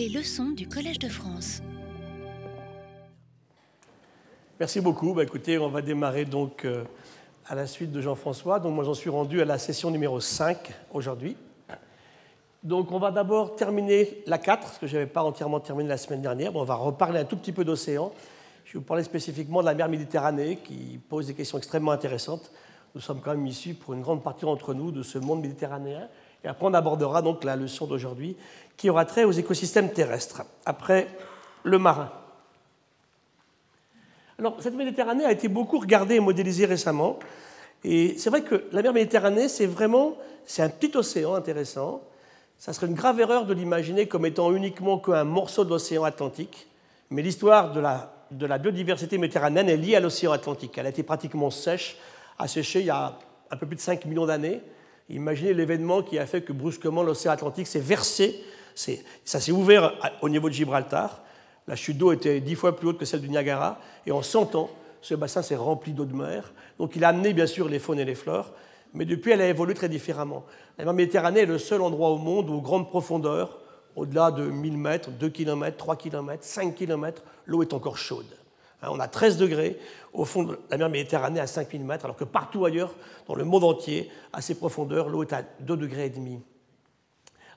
Les leçons du Collège de France. Merci beaucoup. Bah, écoutez, on va démarrer donc euh, à la suite de Jean-François. Donc moi j'en suis rendu à la session numéro 5 aujourd'hui. Donc on va d'abord terminer la 4, parce que je n'avais pas entièrement terminé la semaine dernière. Bon, on va reparler un tout petit peu d'océan. Je vais vous parler spécifiquement de la mer Méditerranée, qui pose des questions extrêmement intéressantes. Nous sommes quand même issus, pour une grande partie d'entre nous, de ce monde méditerranéen. Et après, on abordera donc la leçon d'aujourd'hui, qui aura trait aux écosystèmes terrestres. Après, le marin. Alors, cette Méditerranée a été beaucoup regardée et modélisée récemment. Et c'est vrai que la mer Méditerranée, c'est vraiment c'est un petit océan intéressant. Ça serait une grave erreur de l'imaginer comme étant uniquement qu'un morceau de l'océan Atlantique. Mais l'histoire de la, de la biodiversité méditerranéenne est liée à l'océan Atlantique. Elle a été pratiquement sèche, asséchée il y a un peu plus de 5 millions d'années. Imaginez l'événement qui a fait que brusquement l'océan Atlantique s'est versé, ça s'est ouvert au niveau de Gibraltar. La chute d'eau était dix fois plus haute que celle du Niagara, et en 100 ans, ce bassin s'est rempli d'eau de mer. Donc il a amené bien sûr les faunes et les fleurs, mais depuis elle a évolué très différemment. La Méditerranée est le seul endroit au monde où, grande profondeur, au-delà de 1000 mètres, 2 km, 3 km, 5 km, l'eau est encore chaude. Hein, on a 13 degrés au fond de la mer Méditerranée à 5000 mètres, alors que partout ailleurs, dans le monde entier, à ces profondeurs, l'eau est à 2 degrés et demi.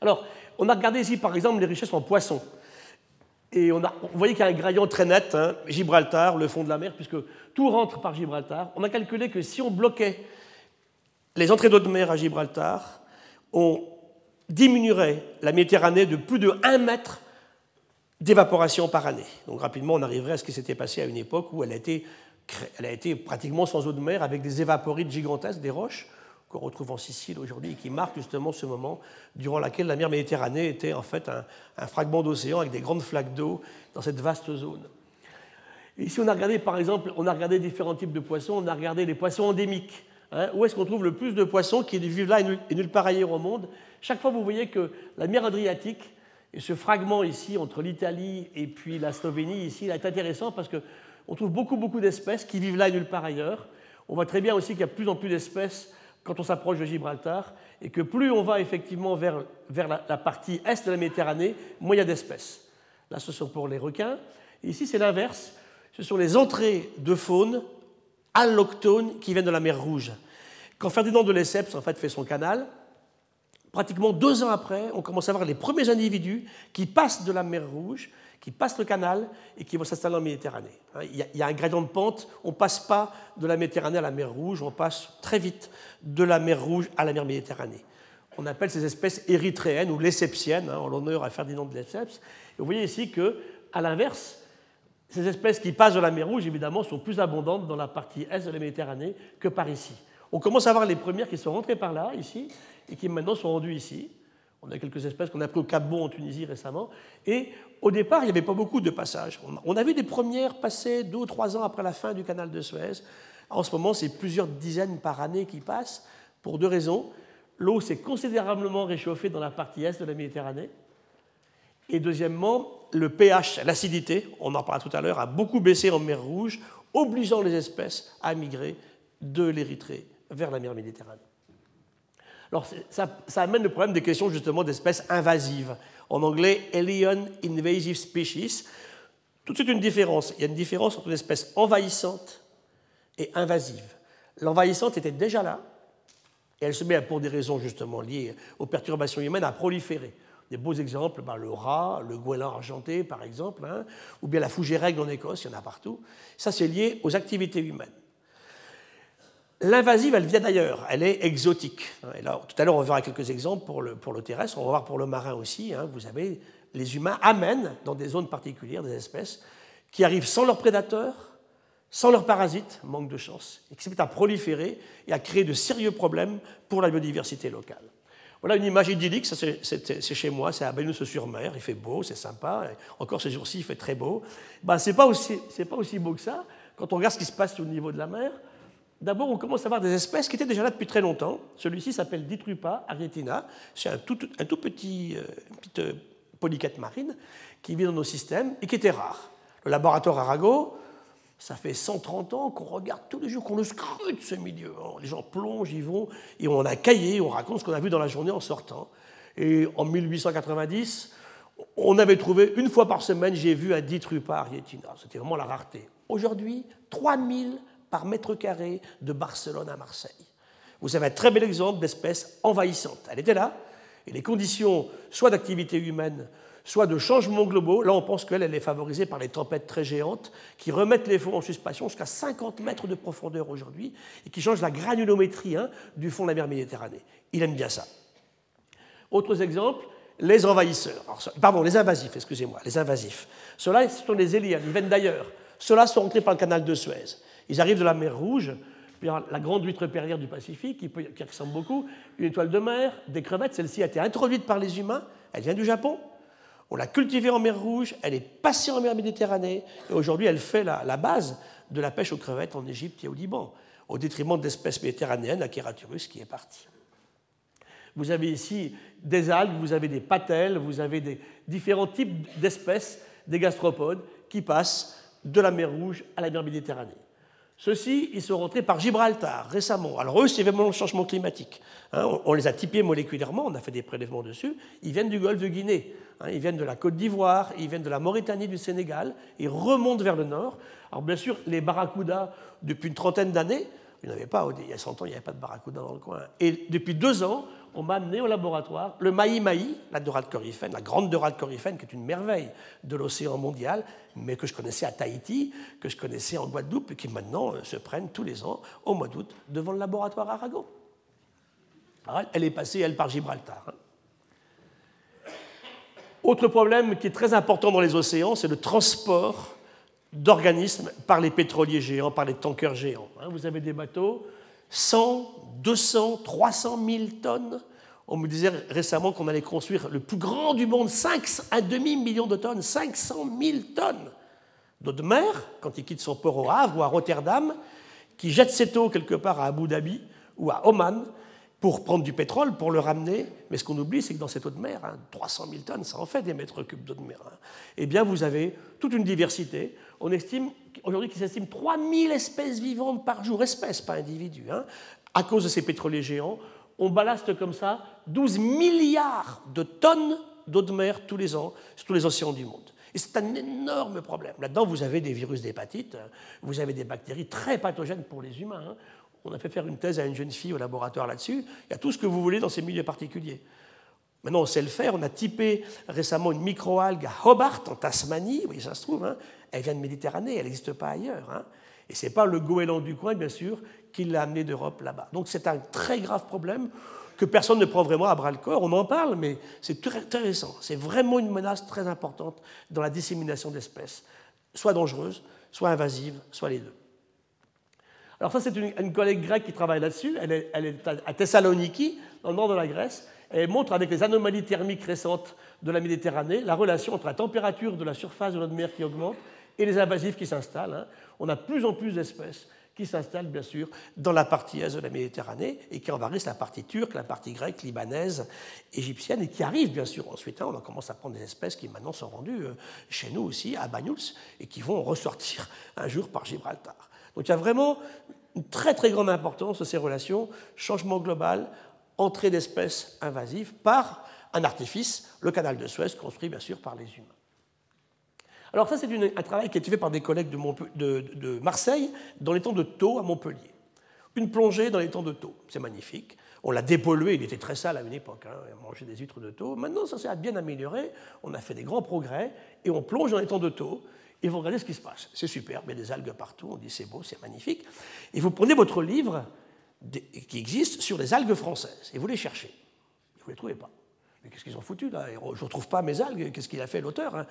Alors, on a regardé ici, par exemple, les richesses en poissons. Et on a, vous voyez qu'il y a un graillon très net, hein, Gibraltar, le fond de la mer, puisque tout rentre par Gibraltar. On a calculé que si on bloquait les entrées d'eau de mer à Gibraltar, on diminuerait la Méditerranée de plus de 1 mètre d'évaporation par année. Donc rapidement, on arriverait à ce qui s'était passé à une époque où elle a, été, elle a été pratiquement sans eau de mer, avec des évaporites gigantesques, des roches, qu'on retrouve en Sicile aujourd'hui et qui marquent justement ce moment durant lequel la mer Méditerranée était en fait un, fragment d'océan avec des grandes flaques d'eau dans cette vaste zone. ici, on a regardé par exemple, on a regardé différents types de poissons, on a regardé les poissons endémiques. Hein. où est-ce qu'on trouve le plus de poissons qui vivent là et nulle part ailleurs au monde? Chaque fois, vous voyez que la mer Adriatique, et ce fragment ici entre l'Italie et puis la Slovénie, ici, est intéressant parce qu'on trouve beaucoup, beaucoup d'espèces qui vivent là et nulle part ailleurs. On voit très bien aussi qu'il y a de plus en plus d'espèces quand on s'approche de Gibraltar, et que plus on va effectivement vers, vers la, partie est de la Méditerranée, moins il y a d'espèces. Là, ce sont pour les requins. Ici, c'est l'inverse. Ce sont les entrées de faune alloctones qui viennent de la mer Rouge. Quand Ferdinand de Lesseps en fait, fait son canal, pratiquement deux ans après, on commence à voir les premiers individus qui passent de la mer Rouge qui passent le canal et qui vont s'installer en Méditerranée. Hein, il y, a, un gradient de pente, on ne passe pas de la Méditerranée à la mer Rouge, on passe très vite de la mer Rouge à la mer Méditerranée. On appelle ces espèces érythréennes ou lessepsiennes, hein, en l'honneur à Ferdinand de Lesseps. Et vous voyez ici que, à l'inverse, ces espèces qui passent de la mer Rouge, évidemment, sont plus abondantes dans la partie est de la Méditerranée que par ici. On commence à voir les premières qui sont rentrées par là, ici, et qui maintenant sont rendues ici. On a quelques espèces qu'on a pris au Cap Bon en Tunisie récemment. Et au départ, il n'y avait pas beaucoup de passages. On a vu des premières passer deux ou trois ans après la fin du canal de Suez. En ce moment, c'est plusieurs dizaines par année qui passent pour deux raisons. L'eau s'est considérablement réchauffée dans la partie est de la Méditerranée. Et deuxièmement, le pH, l'acidité, on en parlera tout à l'heure, a beaucoup baissé en mer Rouge, obligeant les espèces à migrer de l'Érythrée vers la mer Méditerranée. Alors ça, amène le problème des questions justement d'espèces invasives. En anglais, alien invasive species. Tout de suite une différence. Il y a une différence entre une espèce envahissante et invasive. L'envahissante était déjà là, et elle se met, pour des raisons justement liées aux perturbations humaines, à proliférer. Des beaux exemples, ben, le rat, le goéland argenté par exemple, hein, ou bien la fougère règle en Écosse, il y en a partout. Ça, c'est lié aux activités humaines. L'invasive, elle vient d'ailleurs, elle est exotique. Et là, tout à l'heure, on verra quelques exemples pour le, pour le terrestre, on va voir pour le marin aussi. Hein. Vous avez, les humains amènent dans des zones particulières des espèces qui arrivent sans leurs prédateurs, sans leurs parasites, manque de chance, et qui se à proliférer et à créer de sérieux problèmes pour la biodiversité locale. Voilà une image idyllique, c'est chez moi, c'est à Bénus-sur-Mer, il fait beau, c'est sympa, encore ces jours-ci il fait très beau. Ben, ce n'est pas, pas aussi beau que ça quand on regarde ce qui se passe au niveau de la mer. D'abord, on commence à voir des espèces qui étaient déjà là depuis très longtemps. Celui-ci s'appelle Ditrupa arietina. C'est un tout, petit, euh, euh, polyquette marine qui vit dans nos systèmes et qui était rare. Le laboratoire Arago, ça fait 130 ans qu'on regarde tous les jours, qu'on le scrute ce milieu. Les gens plongent, y vont, et on a cahier, on raconte ce qu'on a vu dans la journée en sortant. Et en 1890, On avait trouvé une fois par semaine, j'ai vu 10 par Yetina. C'était vraiment la rareté. Aujourd'hui, 3000 par mètre carré de Barcelone à Marseille. Vous avez un très bel exemple d'espèce envahissante. Elle était là, et les conditions, soit d'activité humaine, soit de changements globaux, là on pense qu'elle est favorisée par les tempêtes très géantes qui remettent les fonds en suspension jusqu'à 50 mètres de profondeur aujourd'hui et qui changent la granulométrie hein, du fond de la mer Méditerranée. Il aime bien ça. Autres exemples, les envahisseurs, pardon, les invasifs, excusez-moi, les invasifs. Ceux-là, ce sont les éliens, ils viennent d'ailleurs. Ceux-là sont rentrés par le canal de Suez. Ils arrivent de la mer Rouge, puis la grande huître perlière du Pacifique, qui, ressemble beaucoup, une étoile de mer, des crevettes. Celle-ci a été introduite par les humains, elle vient du Japon. On l'a cultivée en mer Rouge, elle est passée en mer Méditerranée, et aujourd'hui elle fait la, base de la pêche aux crevettes en Égypte et au Liban, au détriment de l'espèce méditerranéenne, la Keraturus, qui est partie. Vous avez ici des algues, vous avez des patelles, vous avez différents types d'espèces, des gastropodes, qui passent de la mer Rouge à la mer Méditerranée. Ceux-ci, ils sont rentrés par Gibraltar récemment. Alors eux, c'est vraiment le changement climatique. Hein. on, les a typés moléculairement, on a fait des prélèvements dessus. Ils viennent du golfe de Guinée, hein. ils viennent de la Côte d'Ivoire, ils viennent de la Mauritanie, du Sénégal, ils remontent vers le nord. Alors bien sûr, les barracudas, depuis une trentaine d'années, il n'y avait pas, il y a 100 ans, il n'y avait pas de barracuda dans le coin. Et depuis deux ans, on m'a amené au laboratoire le maï-maï, la dorade coryphène, la grande qui est une merveille de l'océan mondial, mais que je connaissais à Tahiti, que je connaissais en Guadeloupe, et qui maintenant euh, se prennent tous les ans, au mois d'août, devant le laboratoire Arago. elle est passée, elle, par Gibraltar. Hein. Autre problème qui est très important dans les océans, c'est le transport d'organismes par les pétroliers géants, par les tankers géants. Hein. Vous avez des bateaux 100, 200, 300 000 tonnes. On me disait récemment qu'on allait construire le plus grand du monde, 5, un demi-million de tonnes, 500 000 tonnes d'eau de mer, quand il quitte son port au Havre ou à Rotterdam, qui jette cette eau quelque part à Abu Dhabi ou à Oman pour prendre du pétrole, pour le ramener. Mais ce qu'on oublie, c'est que dans cette eau de mer, 300 hein, 000 tonnes, ça en fait des mètres cubes d'eau de mer. Hein. Eh bien, vous avez toute une diversité. On estime aujourd'hui qu'il s'estime 3000 espèces vivantes par jour, espèces, pas individus, hein, à cause de ces pétroliers géants. On ballaste comme ça 12 milliards de tonnes d'eau de mer tous les ans sur tous les océans du monde. Et c'est un énorme problème. Là-dedans, vous avez des virus d'hépatite, vous avez des bactéries très pathogènes pour les humains. On a fait faire une thèse à une jeune fille au laboratoire là-dessus. Il y a tout ce que vous voulez dans ces milieux particuliers. Maintenant, on sait le faire. On a typé récemment une microalgue à Hobart, en Tasmanie. Oui, ça se trouve. Hein. Elle vient de Méditerranée, elle n'existe pas ailleurs. Hein. Et ce n'est pas le goéland du coin, bien sûr, qui l'a amené d'Europe là-bas. Donc c'est un très grave problème que personne ne prend vraiment à bras le corps. On en parle, mais c'est très, très récent. C'est vraiment une menace très importante dans la dissémination d'espèces, soit dangereuse, soit invasive, soit les deux. Alors ça, c'est une, collègue grecque qui travaille là-dessus. Elle est, à Thessaloniki, dans le nord de la Grèce. Elle montre avec les anomalies thermiques récentes de la Méditerranée la relation entre la température de la surface de de mer qui augmente et les invasifs qui s'installent. Hein. On a de plus en plus d'espèces qui s'installent bien sûr dans la partie est de la Méditerranée et qui envahissent la partie turque, la partie grecque, libanaise, égyptienne et qui arrivent bien sûr ensuite. Hein, on commence à prendre des espèces qui maintenant sont rendues euh, chez nous aussi, à Banyuls, et qui vont ressortir un jour par Gibraltar. Donc il y a vraiment une très très grande importance de ces relations, changement global, entrée d'espèces invasives par un artifice, le canal de Suez, construit bien sûr par les humains. Alors ça, c'est un travail qui a été fait par des collègues de, Marseille dans les temps de Thau à Montpellier. Une plongée dans les temps de Thau, c'est magnifique. On l'a dépollué, il était très sale à une époque, hein, on mangeait des huîtres de Thau. Maintenant, ça s'est bien amélioré, on a fait des grands progrès, et on plonge dans les temps de Thau, et vous regardez ce qui se passe. C'est superbe, il y a des algues partout, on dit c'est beau, c'est magnifique. Et vous prenez votre livre qui existe sur les algues françaises, et vous les cherchez. Vous ne les trouvez pas. Mais qu'est-ce qu'ils ont foutu là? Je ne retrouve pas mes algues, qu'est-ce qu'il a fait l'auteur hein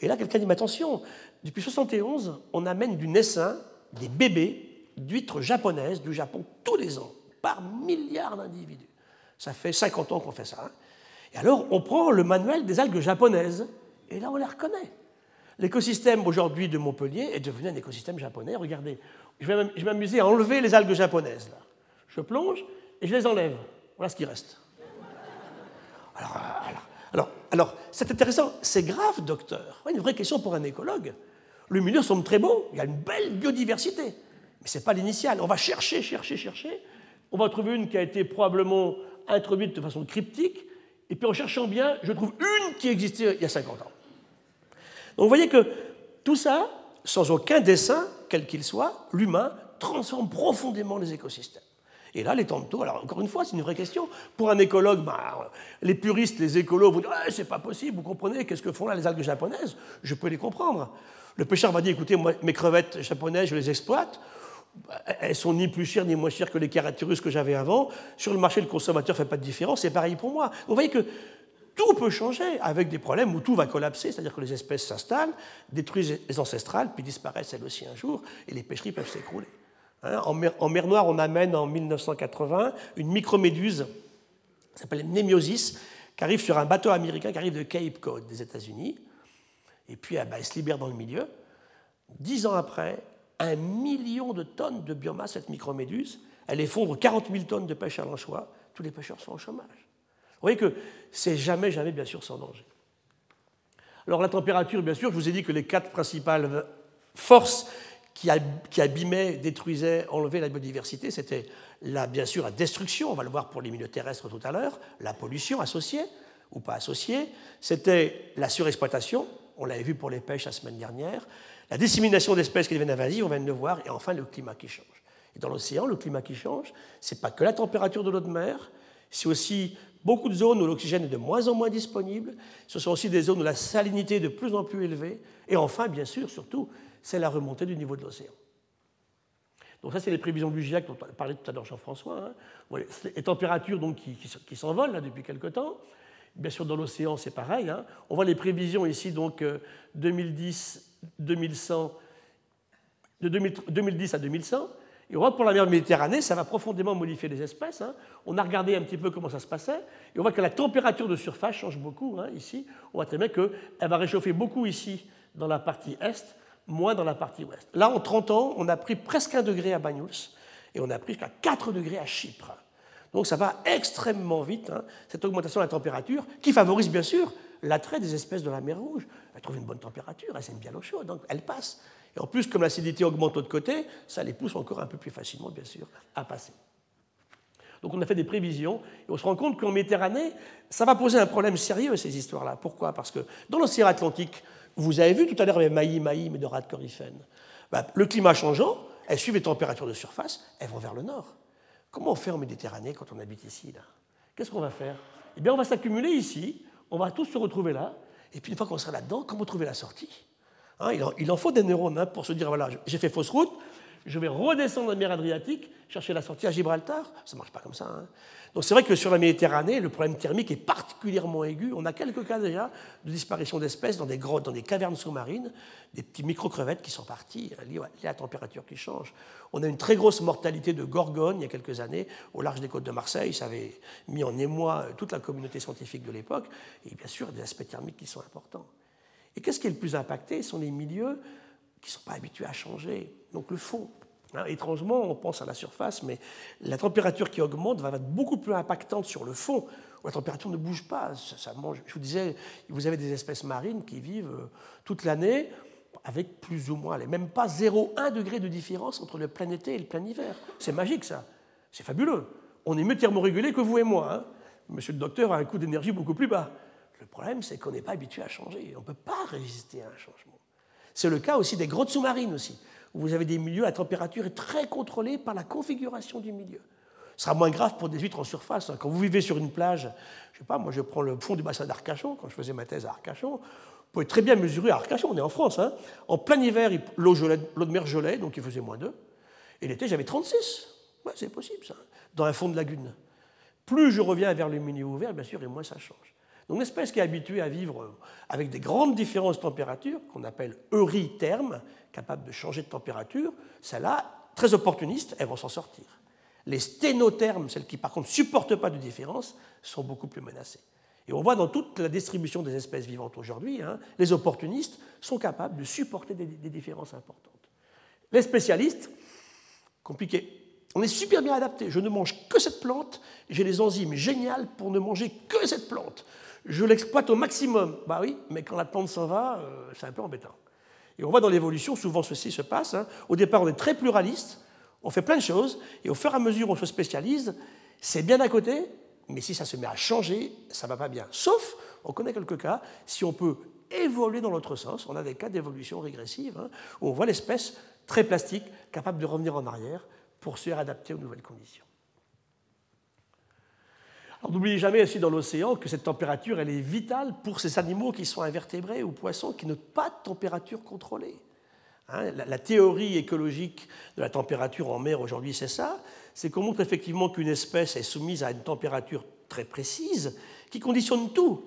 Et là, quelqu'un dit, mais attention, depuis 71, on amène du naissin des bébés d'huîtres japonaises du Japon tous les ans, par milliards d'individus. Ça fait 50 ans qu'on fait ça. Hein. et alors, on prend le manuel des algues japonaises, et là, on les reconnaît. L'écosystème aujourd'hui de Montpellier est devenu un écosystème japonais. Regardez, je vais m'amuser à enlever les algues japonaises. Là. Je plonge et je les enlève. Voilà ce qui reste. Alors, alors, alors, c'est intéressant. C'est grave, docteur. Une vraie question pour un écologue. Le milieu semble très beau. Il y a une belle biodiversité. Mais ce n'est pas l'initial. On va chercher, chercher, chercher. On va trouver une qui a été probablement introduite de façon cryptique. et puis en cherchant bien, je trouve une qui existait il y a 50 ans. Donc vous voyez que tout ça, sans aucun dessin, quel qu'il soit, l'humain transforme profondément les écosystèmes. Et là, les tantôt, alors encore une fois, c'est une vraie question. Pour un écologue, bah, les puristes, les écolos vont dire ah, c'est pas possible, vous comprenez, qu'est-ce que font là les algues japonaises? Je peux les comprendre. Le pêcheur va dire écoutez, moi, mes crevettes japonaises, je les exploite. Elles sont ni plus chères ni moins chères que les caraturus que j'avais avant. Sur le marché, le consommateur ne fait pas de différence. C'est pareil pour moi. Vous voyez que tout peut changer avec des problèmes où tout va collapser, c'est-à-dire que les espèces s'installent, détruisent les ancestrales, puis disparaissent elles aussi un jour, et les pêcheries peuvent s'écrouler. Hein, en, mer, Noire, on amène en 1980 une microméduse, qui s'appelle Nemiosis, qui arrive sur un bateau américain qui arrive de Cape Cod, des États-Unis, et puis eh ben, elle se libère dans le milieu. Dix ans après, un million de tonnes de biomasse, cette microméduse, elle effondre 40 000 tonnes de pêche à l'anchois, tous les pêcheurs sont au chômage. Vous voyez que c'est jamais, jamais, bien sûr, sans danger. Alors la température, bien sûr, je vous ai dit que les quatre principales forces qui, abîmaient, détruisaient, enlevaient la biodiversité, c'était bien sûr la destruction, on va le voir pour les milieux terrestres tout à l'heure, la pollution associée ou pas associée, c'était la surexploitation, on l'avait vu pour les pêches la semaine dernière, la dissémination d'espèces qui deviennent invasives, on vient de le voir, et enfin le climat qui change. Et dans l'océan, le climat qui change, ce n'est pas que la température de l'eau de mer, c'est aussi beaucoup de zones où l'oxygène est de moins en moins disponible, ce sont aussi des zones où la salinité est de plus en plus élevée, et enfin, bien sûr, surtout, c'est la remontée du niveau de l'océan. Donc ça, c'est les prévisions du GIEC dont parlait tout à l'heure Jean-François. Hein. Les températures donc, qui, s'envolent depuis quelque temps. Bien sûr, dans l'océan, c'est pareil. Hein. On voit les prévisions ici, donc 2010, euh, 2100, de 2010 à 2100. Et on voit que pour la mer Méditerranée, ça va profondément modifier les espèces. Hein. On a regardé un petit peu comment ça se passait, et on voit que la température de surface change beaucoup. Ici, on voit très bien qu'elle va réchauffer beaucoup ici, dans la partie est, moins dans la partie ouest. Là, en 30 ans, on a pris presque un degré à Banyuls, et on a pris jusqu'à 4 degrés à Chypre. Donc ça va extrêmement vite, hein, cette augmentation de la température, qui favorise bien sûr l'attrait des espèces de la mer Rouge. Elles trouvent une bonne température, elles aiment bien l'eau chaude, donc elles passent. Et en plus, comme l'acidité augmente de l'autre côté, ça les pousse encore un peu plus facilement, bien sûr, à passer. Donc on a fait des prévisions et on se rend compte qu'en Méditerranée, ça va poser un problème sérieux, ces histoires-là. Pourquoi? Parce que dans l'océan Atlantique, vous avez vu tout à l'heure avec Maï, Maï, mais de Corifène, bah, le climat changeant, elles suivent les températures de surface, elles vont vers le nord. Comment on fait en Méditerranée quand on habite ici là? Qu'est-ce qu'on va faire? Eh bien, on va s'accumuler ici, on va tous se retrouver là, et puis une fois qu'on sera là-dedans, comment trouver la sortie? Hein, il, en, faut des neurones hein, pour se dire voilà, j'ai fait fausse route, je vais redescendre la mer Adriatique, chercher la sortie à Gibraltar. Ça ne marche pas comme ça. Hein. Donc c'est vrai que sur la Méditerranée, le problème thermique est particulièrement aigu. On a quelques cas déjà de disparition d'espèces dans des grottes, dans des cavernes sous-marines, des petits micro-crevettes qui sont partis liés à la température qui change. On a une très grosse mortalité de gorgones il y a quelques années au large des côtes de Marseille. Ça avait mis en émoi toute la communauté scientifique de l'époque. Et bien sûr, des aspects thermiques qui sont importants. Et qu'est-ce qui est le plus impacté Ce sont les milieux qui ne sont pas habitués à changer. Donc le fond. Hein, étrangement, on pense à la surface, mais la température qui augmente va être beaucoup plus impactante sur le fond, où la température ne bouge pas. Je vous disais, vous avez des espèces marines qui vivent euh, toute l'année avec plus ou moins, même pas 0,1 degré de différence entre le plein été et le plein hiver. C'est magique ça, c'est fabuleux. On est mieux thermorégulé que vous et moi. Hein. Monsieur le docteur a un coût d'énergie beaucoup plus bas. Le problème, c'est qu'on n'est pas habitué à changer. On ne peut pas résister à un changement. C'est le cas aussi des grottes sous-marines aussi, où vous avez des milieux à température très contrôlée par la configuration du milieu. Ce sera moins grave pour des huîtres en surface. Quand vous vivez sur une plage, je sais pas, moi je prends le fond du bassin d'Arcachon, quand je faisais ma thèse à Arcachon, vous pouvez très bien mesurer à Arcachon, on est en France. Hein. En plein hiver, l'eau de mer gelait, donc il faisait moins 2. Et l'été, j'avais 36. Ouais, c'est possible ça, dans un fond de lagune. Plus je reviens vers le milieu ouvert, bien sûr, et moins ça change. Donc une espèce qui est habituée à vivre avec des grandes différences de température, qu'on appelle eurytherme, capable de changer de température, celles-là, très opportunistes, elles vont s'en sortir. Les sténothermes, celles qui par contre ne supportent pas de différence, sont beaucoup plus menacées. Et on voit dans toute la distribution des espèces vivantes aujourd'hui, hein, les opportunistes sont capables de supporter des, différences importantes. Les spécialistes, compliqué. On est super bien adapté. Je ne mange que cette plante, j'ai des enzymes géniales pour ne manger que cette plante je l'exploite au maximum. Bah oui, mais quand la plante s'en va, euh, c'est un peu embêtant. Et on voit dans l'évolution, souvent ceci se passe. Hein. Au départ, on est très pluraliste, on fait plein de choses, et au fur et à mesure on se spécialise, c'est bien d'un côté, mais si ça se met à changer, ça ne va pas bien. Sauf, on connaît quelques cas, si on peut évoluer dans l'autre sens, on a des cas d'évolution régressive, hein, où on voit l'espèce très plastique, capable de revenir en arrière pour se réadapter aux nouvelles conditions. N'oubliez jamais aussi dans l'océan que cette température, elle est vitale pour ces animaux qui sont invertébrés ou poissons qui n'ont pas de température contrôlée. Hein, la, théorie écologique de la température en mer aujourd'hui, c'est ça, c'est qu'on montre effectivement qu'une espèce est soumise à une température très précise qui conditionne tout.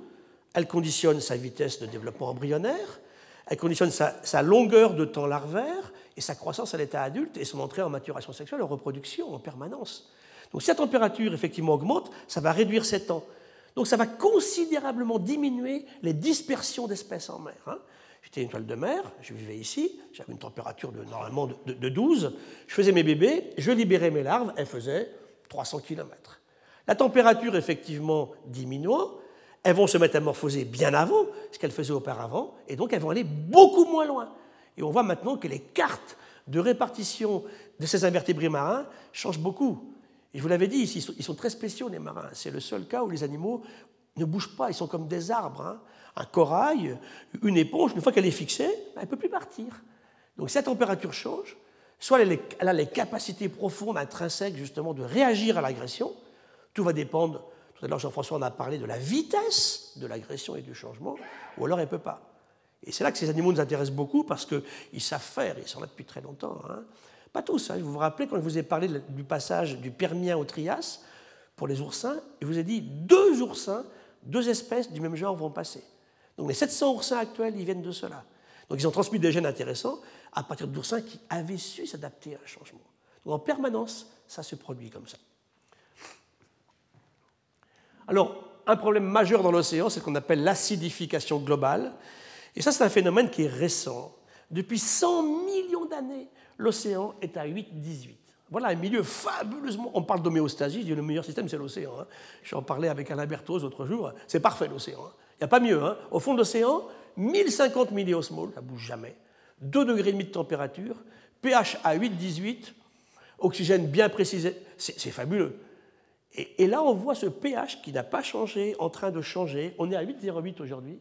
Elle conditionne sa vitesse de développement embryonnaire, elle conditionne sa, longueur de temps larvaire et sa croissance à l'état adulte et son entrée en maturation sexuelle, en reproduction en permanence. Donc si la température effectivement augmente, ça va réduire ces temps. Donc ça va considérablement diminuer les dispersions d'espèces en mer. Hein. J'étais une toile de mer, je vivais ici, j'avais une température de, normalement de, 12, je faisais mes bébés, je libérais mes larves, elles faisaient 300 km. La température effectivement diminuant, elles vont se métamorphoser bien avant ce qu'elles faisaient auparavant, et donc elles vont aller beaucoup moins loin. Et on voit maintenant que les cartes de répartition de ces invertébrés marins changent beaucoup. Et je vous l'avais dit, ils sont très spéciaux, les marins. C'est le seul cas où les animaux ne bougent pas, ils sont comme des arbres. Hein un corail, une éponge, une fois qu'elle est fixée, elle ne peut plus partir. Donc si température change, soit elle a les capacités profondes, intrinsèques, justement, de réagir à l'agression. Tout va dépendre, tout à l'heure Jean-François en a parlé, de la vitesse de l'agression et du changement, ou alors elle ne peut pas. Et c'est là que ces animaux nous intéressent beaucoup parce qu'ils savent faire, ils sont là depuis très longtemps. Hein. Pas tous, hein. vous vous rappelez quand je vous ai parlé du passage du Permien au Trias pour les oursins, je vous ai dit deux oursins, deux espèces du même genre vont passer. Donc les 700 oursins actuels, ils viennent de cela. Donc ils ont transmis des gènes intéressants à partir d'oursins qui avaient su s'adapter à un changement. Donc en permanence, ça se produit comme ça. Alors, un problème majeur dans l'océan, c'est ce qu'on appelle l'acidification globale. Et ça, c'est un phénomène qui est récent. Depuis 100 millions d'années, l'océan est à 8-18. Voilà un milieu fabuleusement. On parle d'homéostasie, le meilleur système, c'est l'océan. Hein. Je en parlais avec Alain Berthoz l'autre jour. C'est parfait, l'océan. Hein. Il n'y a pas mieux. Hein. Au fond de l'océan, 1050 milliosmoles, ça ne bouge jamais. 2 degrés de température, pH à 8-18, oxygène bien précisé, c'est fabuleux. Et, là, on voit ce pH qui n'a pas changé, en train de changer. On est à 8,08 aujourd'hui.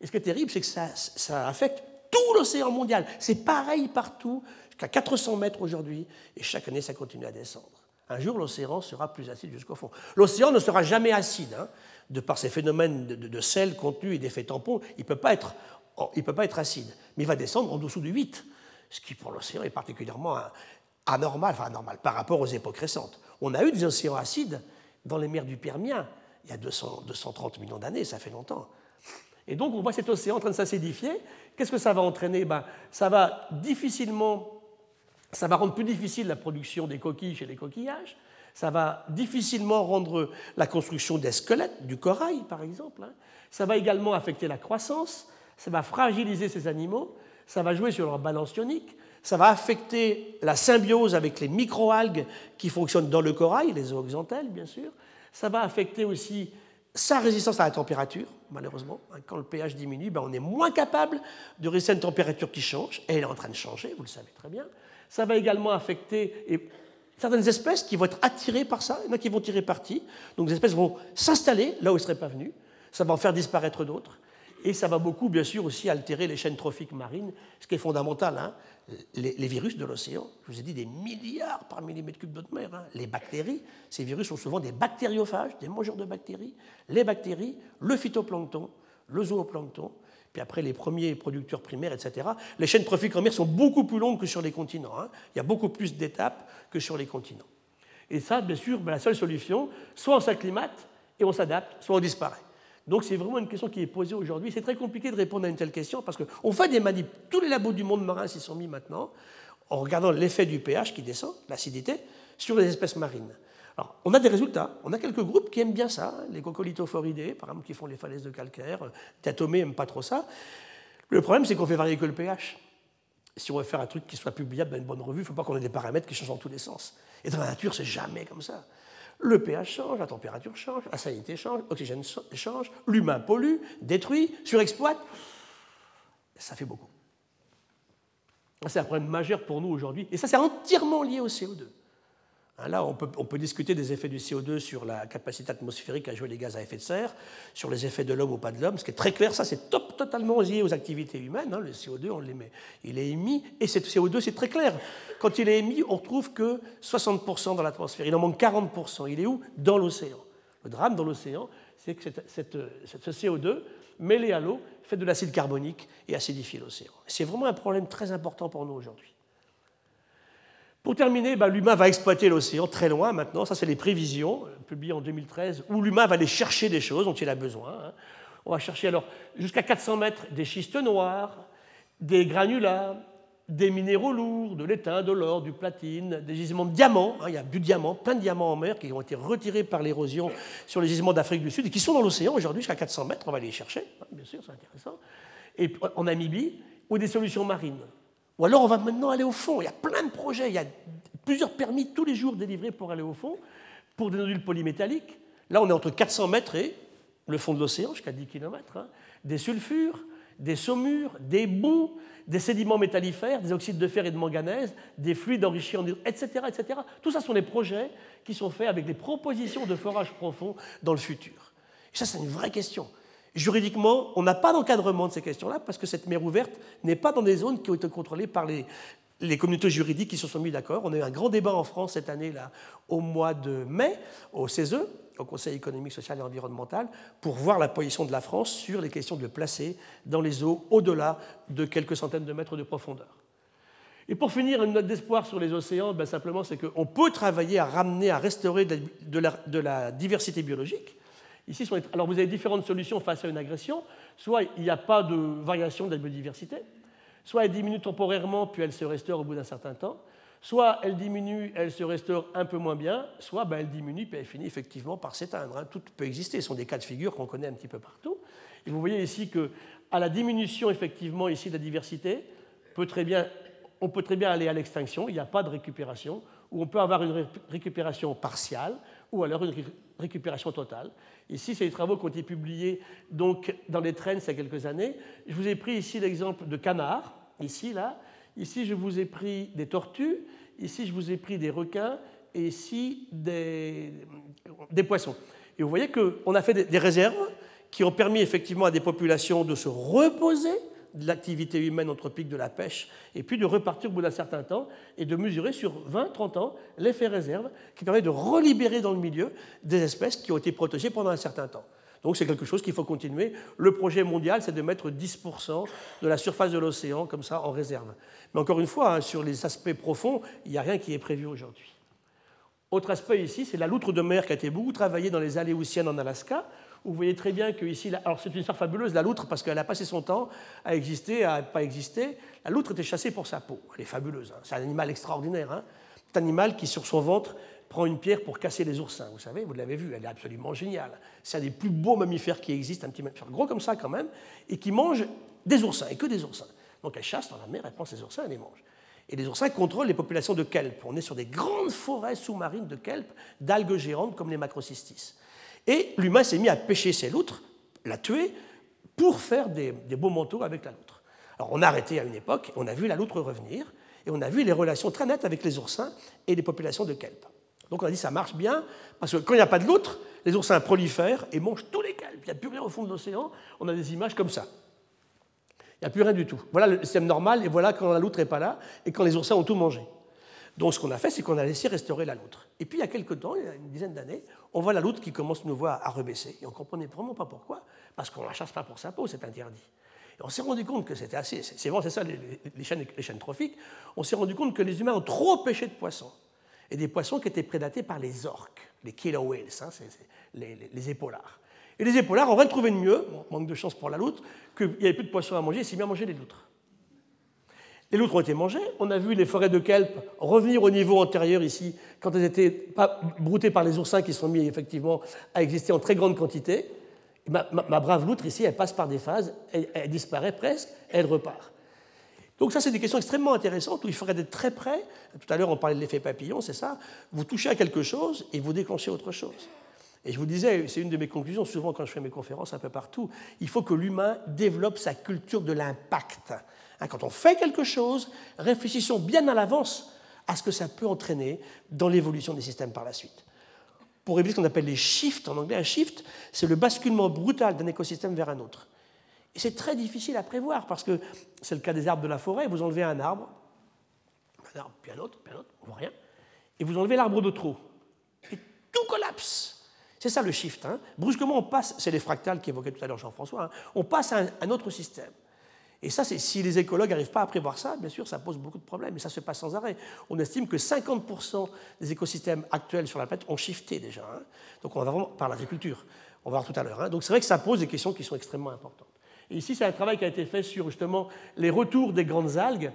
Et ce qui est terrible, c'est que ça affecte tout l'océan mondial. C'est pareil partout, jusqu'à 400 mètres aujourd'hui, et chaque année, ça continue à descendre. Un jour, l'océan sera plus acide jusqu'au fond. L'océan ne sera jamais acide. Hein de par ces phénomènes de, sel contenu et d'effet tampon, il ne peut, pas être, peut pas être acide. Mais il va descendre en dessous de 8, ce qui pour l'océan est particulièrement anormal, enfin anormal par rapport aux époques récentes. On a eu des océans acides dans les mers du Permien il y a 200, 230 millions d'années, ça fait longtemps. Et donc on voit cet océan en train de s'acidifier. Qu'est-ce que ça va entraîner? Ben, Ça va difficilement, ça va rendre plus difficile la production des coquilles chez les coquillages ça va difficilement rendre la construction des squelettes, du corail par exemple. Hein. Ça va également affecter la croissance, ça va fragiliser ces animaux, ça va jouer sur leur balance ionique, ça va affecter la symbiose avec les microalgues qui fonctionnent dans le corail, les zooxanthelles bien sûr. Ça va affecter aussi sa résistance à la température, malheureusement. Hein. Quand le pH diminue, ben on est moins capable de résister à une température qui change, et elle est en train de changer, vous le savez très bien. Ça va également affecter, certaines espèces qui vont être attirées par ça, il y en a qui vont tirer parti. Donc les espèces vont s'installer là où elles ne seraient pas venues. Ça va en faire disparaître d'autres. Et ça va beaucoup, bien sûr, aussi altérer les chaînes trophiques marines, ce qui est fondamental. Hein. Les, virus de l'océan, je vous ai dit des milliards par millimètre cube d'eau de mer. Hein. Les bactéries, ces virus sont souvent des bactériophages, des mangeurs de bactéries. Les bactéries, le phytoplancton, le zooplancton, puis après les premiers producteurs primaires, etc. Les chaînes trophiques en mer sont beaucoup plus longues que sur les continents. Hein. Il y a beaucoup plus d'étapes que sur les continents. Et ça, bien sûr, ben, la seule solution, soit on s'acclimate et on s'adapte, soit on disparaît. Donc c'est vraiment une question qui est posée aujourd'hui. C'est très compliqué de répondre à une telle question parce qu'on fait des manips. Tous les labos du monde marin s'y sont mis maintenant en regardant l'effet du pH qui descend, l'acidité, sur les espèces marines. On a des résultats. On a quelques groupes qui aiment bien ça, les coccolithophoridés, par exemple, qui font les falaises de calcaire. Diatomée n'aime pas trop ça. Le problème, c'est qu'on fait varier que le pH. Si on veut faire un truc qui soit publiable dans une bonne revue, il ne faut pas qu'on ait des paramètres qui changent dans tous les sens. Et dans la nature, c'est jamais comme ça. Le pH change, la température change, la salinité change, l'oxygène change, l'humain pollue, détruit, surexploite. Ça fait beaucoup. C'est un problème majeur pour nous aujourd'hui. Et ça, c'est entièrement lié au CO2. Hein, là, on peut, discuter des effets du CO2 sur la capacité atmosphérique à jouer les gaz à effet de serre, sur les effets de l'homme ou pas de l'homme. Ce qui est très clair, ça, c'est totalement lié aux activités humaines. Hein. Le CO2, on l'émet. Il est émis, et ce CO2, c'est très clair. Quand il est émis, on trouve que 60% dans l'atmosphère. Il en manque 40%. Il est où? Dans l'océan. Le drame dans l'océan, c'est que ce CO2, mêlé à l'eau, fait de l'acide carbonique et acidifie l'océan. C'est vraiment un problème très important pour nous aujourd'hui. Pour terminer, bah, l'humain va exploiter l'océan très loin maintenant. Ça, c'est les prévisions euh, publiées en 2013, où l'humain va aller chercher des choses dont il a besoin. Hein. On va chercher alors jusqu'à 400 mètres des schistes noirs, des granulats, des minéraux lourds, de l'étain, de l'or, du platine, des gisements de diamants. Hein. il y a du diamant, plein de diamants en mer qui ont été retirés par l'érosion sur les gisements d'Afrique du Sud et qui sont dans l'océan aujourd'hui jusqu'à 400 mètres. On va les chercher, hein, bien sûr, c'est intéressant. Et en Namibie, ou des solutions marines. Ou alors on va maintenant aller au fond. Il y a plein de projets, il y a plusieurs permis tous les jours délivrés pour aller au fond, pour des nodules polymétalliques. Là, on est entre 400 mètres et le fond de l'océan, jusqu'à 10 km. Hein. Des sulfures, des saumures, des boues, des sédiments métallifères, des oxydes de fer et de manganèse, des fluides enrichis en etc., etc. Tout ça sont des projets qui sont faits avec des propositions de forage profond dans le futur. Et ça, c'est une vraie question. Juridiquement, on n'a pas d'encadrement de ces questions-là parce que cette mer ouverte n'est pas dans des zones qui ont été contrôlées par les, communautés juridiques qui se sont mis d'accord. On a eu un grand débat en France cette année, là, au mois de mai, au CESE, au Conseil économique, social et environnemental, pour voir la position de la France sur les questions de placer dans les eaux au-delà de quelques centaines de mètres de profondeur. Et pour finir, une note d'espoir sur les océans, ben simplement, c'est qu'on peut travailler à ramener, à restaurer de la diversité biologique Ici, alors vous avez différentes solutions face à une agression. Soit il n'y a pas de variation de la biodiversité, soit elle diminue temporairement, puis elle se restaure au bout d'un certain temps, soit elle diminue, elle se restaure un peu moins bien, soit ben, elle diminue, puis elle finit effectivement par s'éteindre. Hein. Tout peut exister, ce sont des cas de figure qu'on connaît un petit peu partout. Et vous voyez ici que à la diminution effectivement ici de la diversité, on peut très bien aller à l'extinction, il n'y a pas de récupération, ou on peut avoir une récupération partielle, ou alors une récupération totale. Ici, c'est les travaux qui ont été publiés donc, dans les Trends il y a quelques années. Je vous ai pris ici l'exemple de canards, ici, là. Ici, je vous ai pris des tortues. Ici, je vous ai pris des requins. Et ici, des, des poissons. Et vous voyez qu'on a fait des réserves qui ont permis effectivement à des populations de se reposer de l'activité humaine anthropique de la pêche, et puis de repartir au bout d'un certain temps et de mesurer sur 20-30 ans l'effet réserve qui permet de relibérer dans le milieu des espèces qui ont été protégées pendant un certain temps. Donc c'est quelque chose qu'il faut continuer. Le projet mondial, c'est de mettre 10% de la surface de l'océan comme ça en réserve. Mais encore une fois, hein, sur les aspects profonds, il n'y a rien qui est prévu aujourd'hui. Autre aspect ici, c'est la loutre de mer qui a été beaucoup travaillée dans les Aléoutiennes en Alaska, vous voyez très bien que ici, alors c'est une histoire fabuleuse, la loutre, parce qu'elle a passé son temps à exister, à pas exister. La loutre était chassée pour sa peau. Elle est fabuleuse. Hein. C'est un animal extraordinaire. Hein. C'est un animal qui, sur son ventre, prend une pierre pour casser les oursins. Vous savez, vous l'avez vu, elle est absolument géniale. C'est un des plus beaux mammifères qui existent, un petit mammifère gros comme ça quand même, et qui mange des oursins, et que des oursins. Donc elle chasse dans la mer, elle prend ses oursins, elle les mange. Et les oursins contrôlent les populations de kelp. On est sur des grandes forêts sous-marines de kelp, d'algues géantes comme les macrocystis. Et l'humain s'est mis à pêcher ces loutres, la tuer, pour faire des, beaux manteaux avec la loutre. Alors on a arrêté à une époque, on a vu la loutre revenir, et on a vu les relations très nettes avec les oursins et les populations de kelp. Donc on a dit ça marche bien, parce que quand il n'y a pas de loutre, les oursins prolifèrent et mangent tous les kelp. Il n'y a plus rien au fond de l'océan, on a des images comme ça. Il n'y a plus rien du tout. Voilà le système normal, et voilà quand la loutre n'est pas là, et quand les oursins ont tout mangé. Donc ce qu'on a fait, c'est qu'on a laissé restaurer la loutre. Et puis il y a quelques temps, il y a une dizaine d'années, on voit la loutre qui commence nous voir à rebaisser. Et on ne comprenait vraiment pas pourquoi, parce qu'on ne la chasse pas pour sa peau, c'est interdit. Et on s'est rendu compte que c'était assez. C'est vraiment c'est ça les, chaînes, les chaînes trophiques. On s'est rendu compte que les humains ont trop pêché de poissons. Et des poissons qui étaient prédatés par les orques, les killer whales, hein, les, épaulards. Et les épaulards, on va trouver de mieux, manque de chance pour la loutre, qu'il n'y avait plus de poissons à manger, s'est à manger les loutres. Les loutres ont été mangées. On a vu les forêts de kelp revenir au niveau antérieur ici, quand elles étaient pas broutées par les oursins qui sont mis effectivement à exister en très grande quantité. Ma, brave loutre ici, elle passe par des phases, elle, disparaît presque, elle repart. Donc ça, c'est des questions extrêmement intéressantes où il faudrait être très près. Tout à l'heure, on parlait de l'effet papillon, c'est ça. Vous touchez à quelque chose et vous déclenchez autre chose. Et je vous disais, c'est une de mes conclusions, souvent quand je fais mes conférences un peu partout, il faut que l'humain développe sa culture de l'impact. Hein, quand on fait quelque chose, réfléchissons bien à l'avance à ce que ça peut entraîner dans l'évolution des systèmes par la suite. Pour éviter ce qu'on appelle les shifts, en anglais, un shift, c'est le basculement brutal d'un écosystème vers un autre. Et c'est très difficile à prévoir parce que c'est le cas des arbres de la forêt. Vous enlevez un arbre, un arbre, puis un autre, puis un autre, on voit rien, et vous enlevez l'arbre de trop. Et tout collapse. C'est ça le shift. Hein. Brusquement, on passe, c'est les fractales qu'évoquait tout à l'heure Jean-François, hein. on passe à un, autre système. Et ça, si les écologues n'arrivent pas à prévoir ça, bien sûr, ça pose beaucoup de problèmes. Et ça se passe sans arrêt. On estime que 50% des écosystèmes actuels sur la planète ont shifté déjà. Hein. Donc on va vraiment par l'agriculture. On va voir tout à l'heure. Donc c'est vrai que ça pose des questions qui sont extrêmement importantes. Ici, c'est un travail qui a été fait sur justement les retours des grandes algues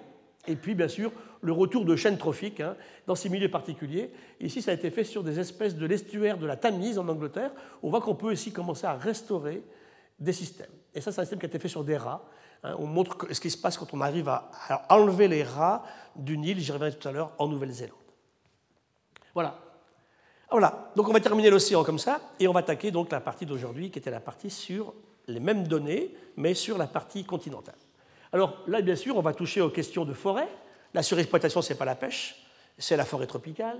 et puis bien sûr le retour de chaînes trophiques hein, dans ces milieux particuliers. ici, ça a été fait sur des espèces de l'estuaire de la Tamise en Angleterre. On voit qu'on peut aussi commencer à restaurer des systèmes. Et ça, c'est un système qui a été fait sur des rats. Hein. on montre ce qui se passe quand on arrive à, enlever les rats d'une île, j'y reviendrai tout à l'heure, en Nouvelle-Zélande. Voilà. Voilà, donc on va terminer l'océan comme ça, et on va attaquer donc la partie d'aujourd'hui, qui était la partie sur les mêmes données, mais sur la partie continentale. Alors là, bien sûr, on va toucher aux questions de forêt. La surexploitation, ce n'est pas la pêche, c'est la forêt tropicale.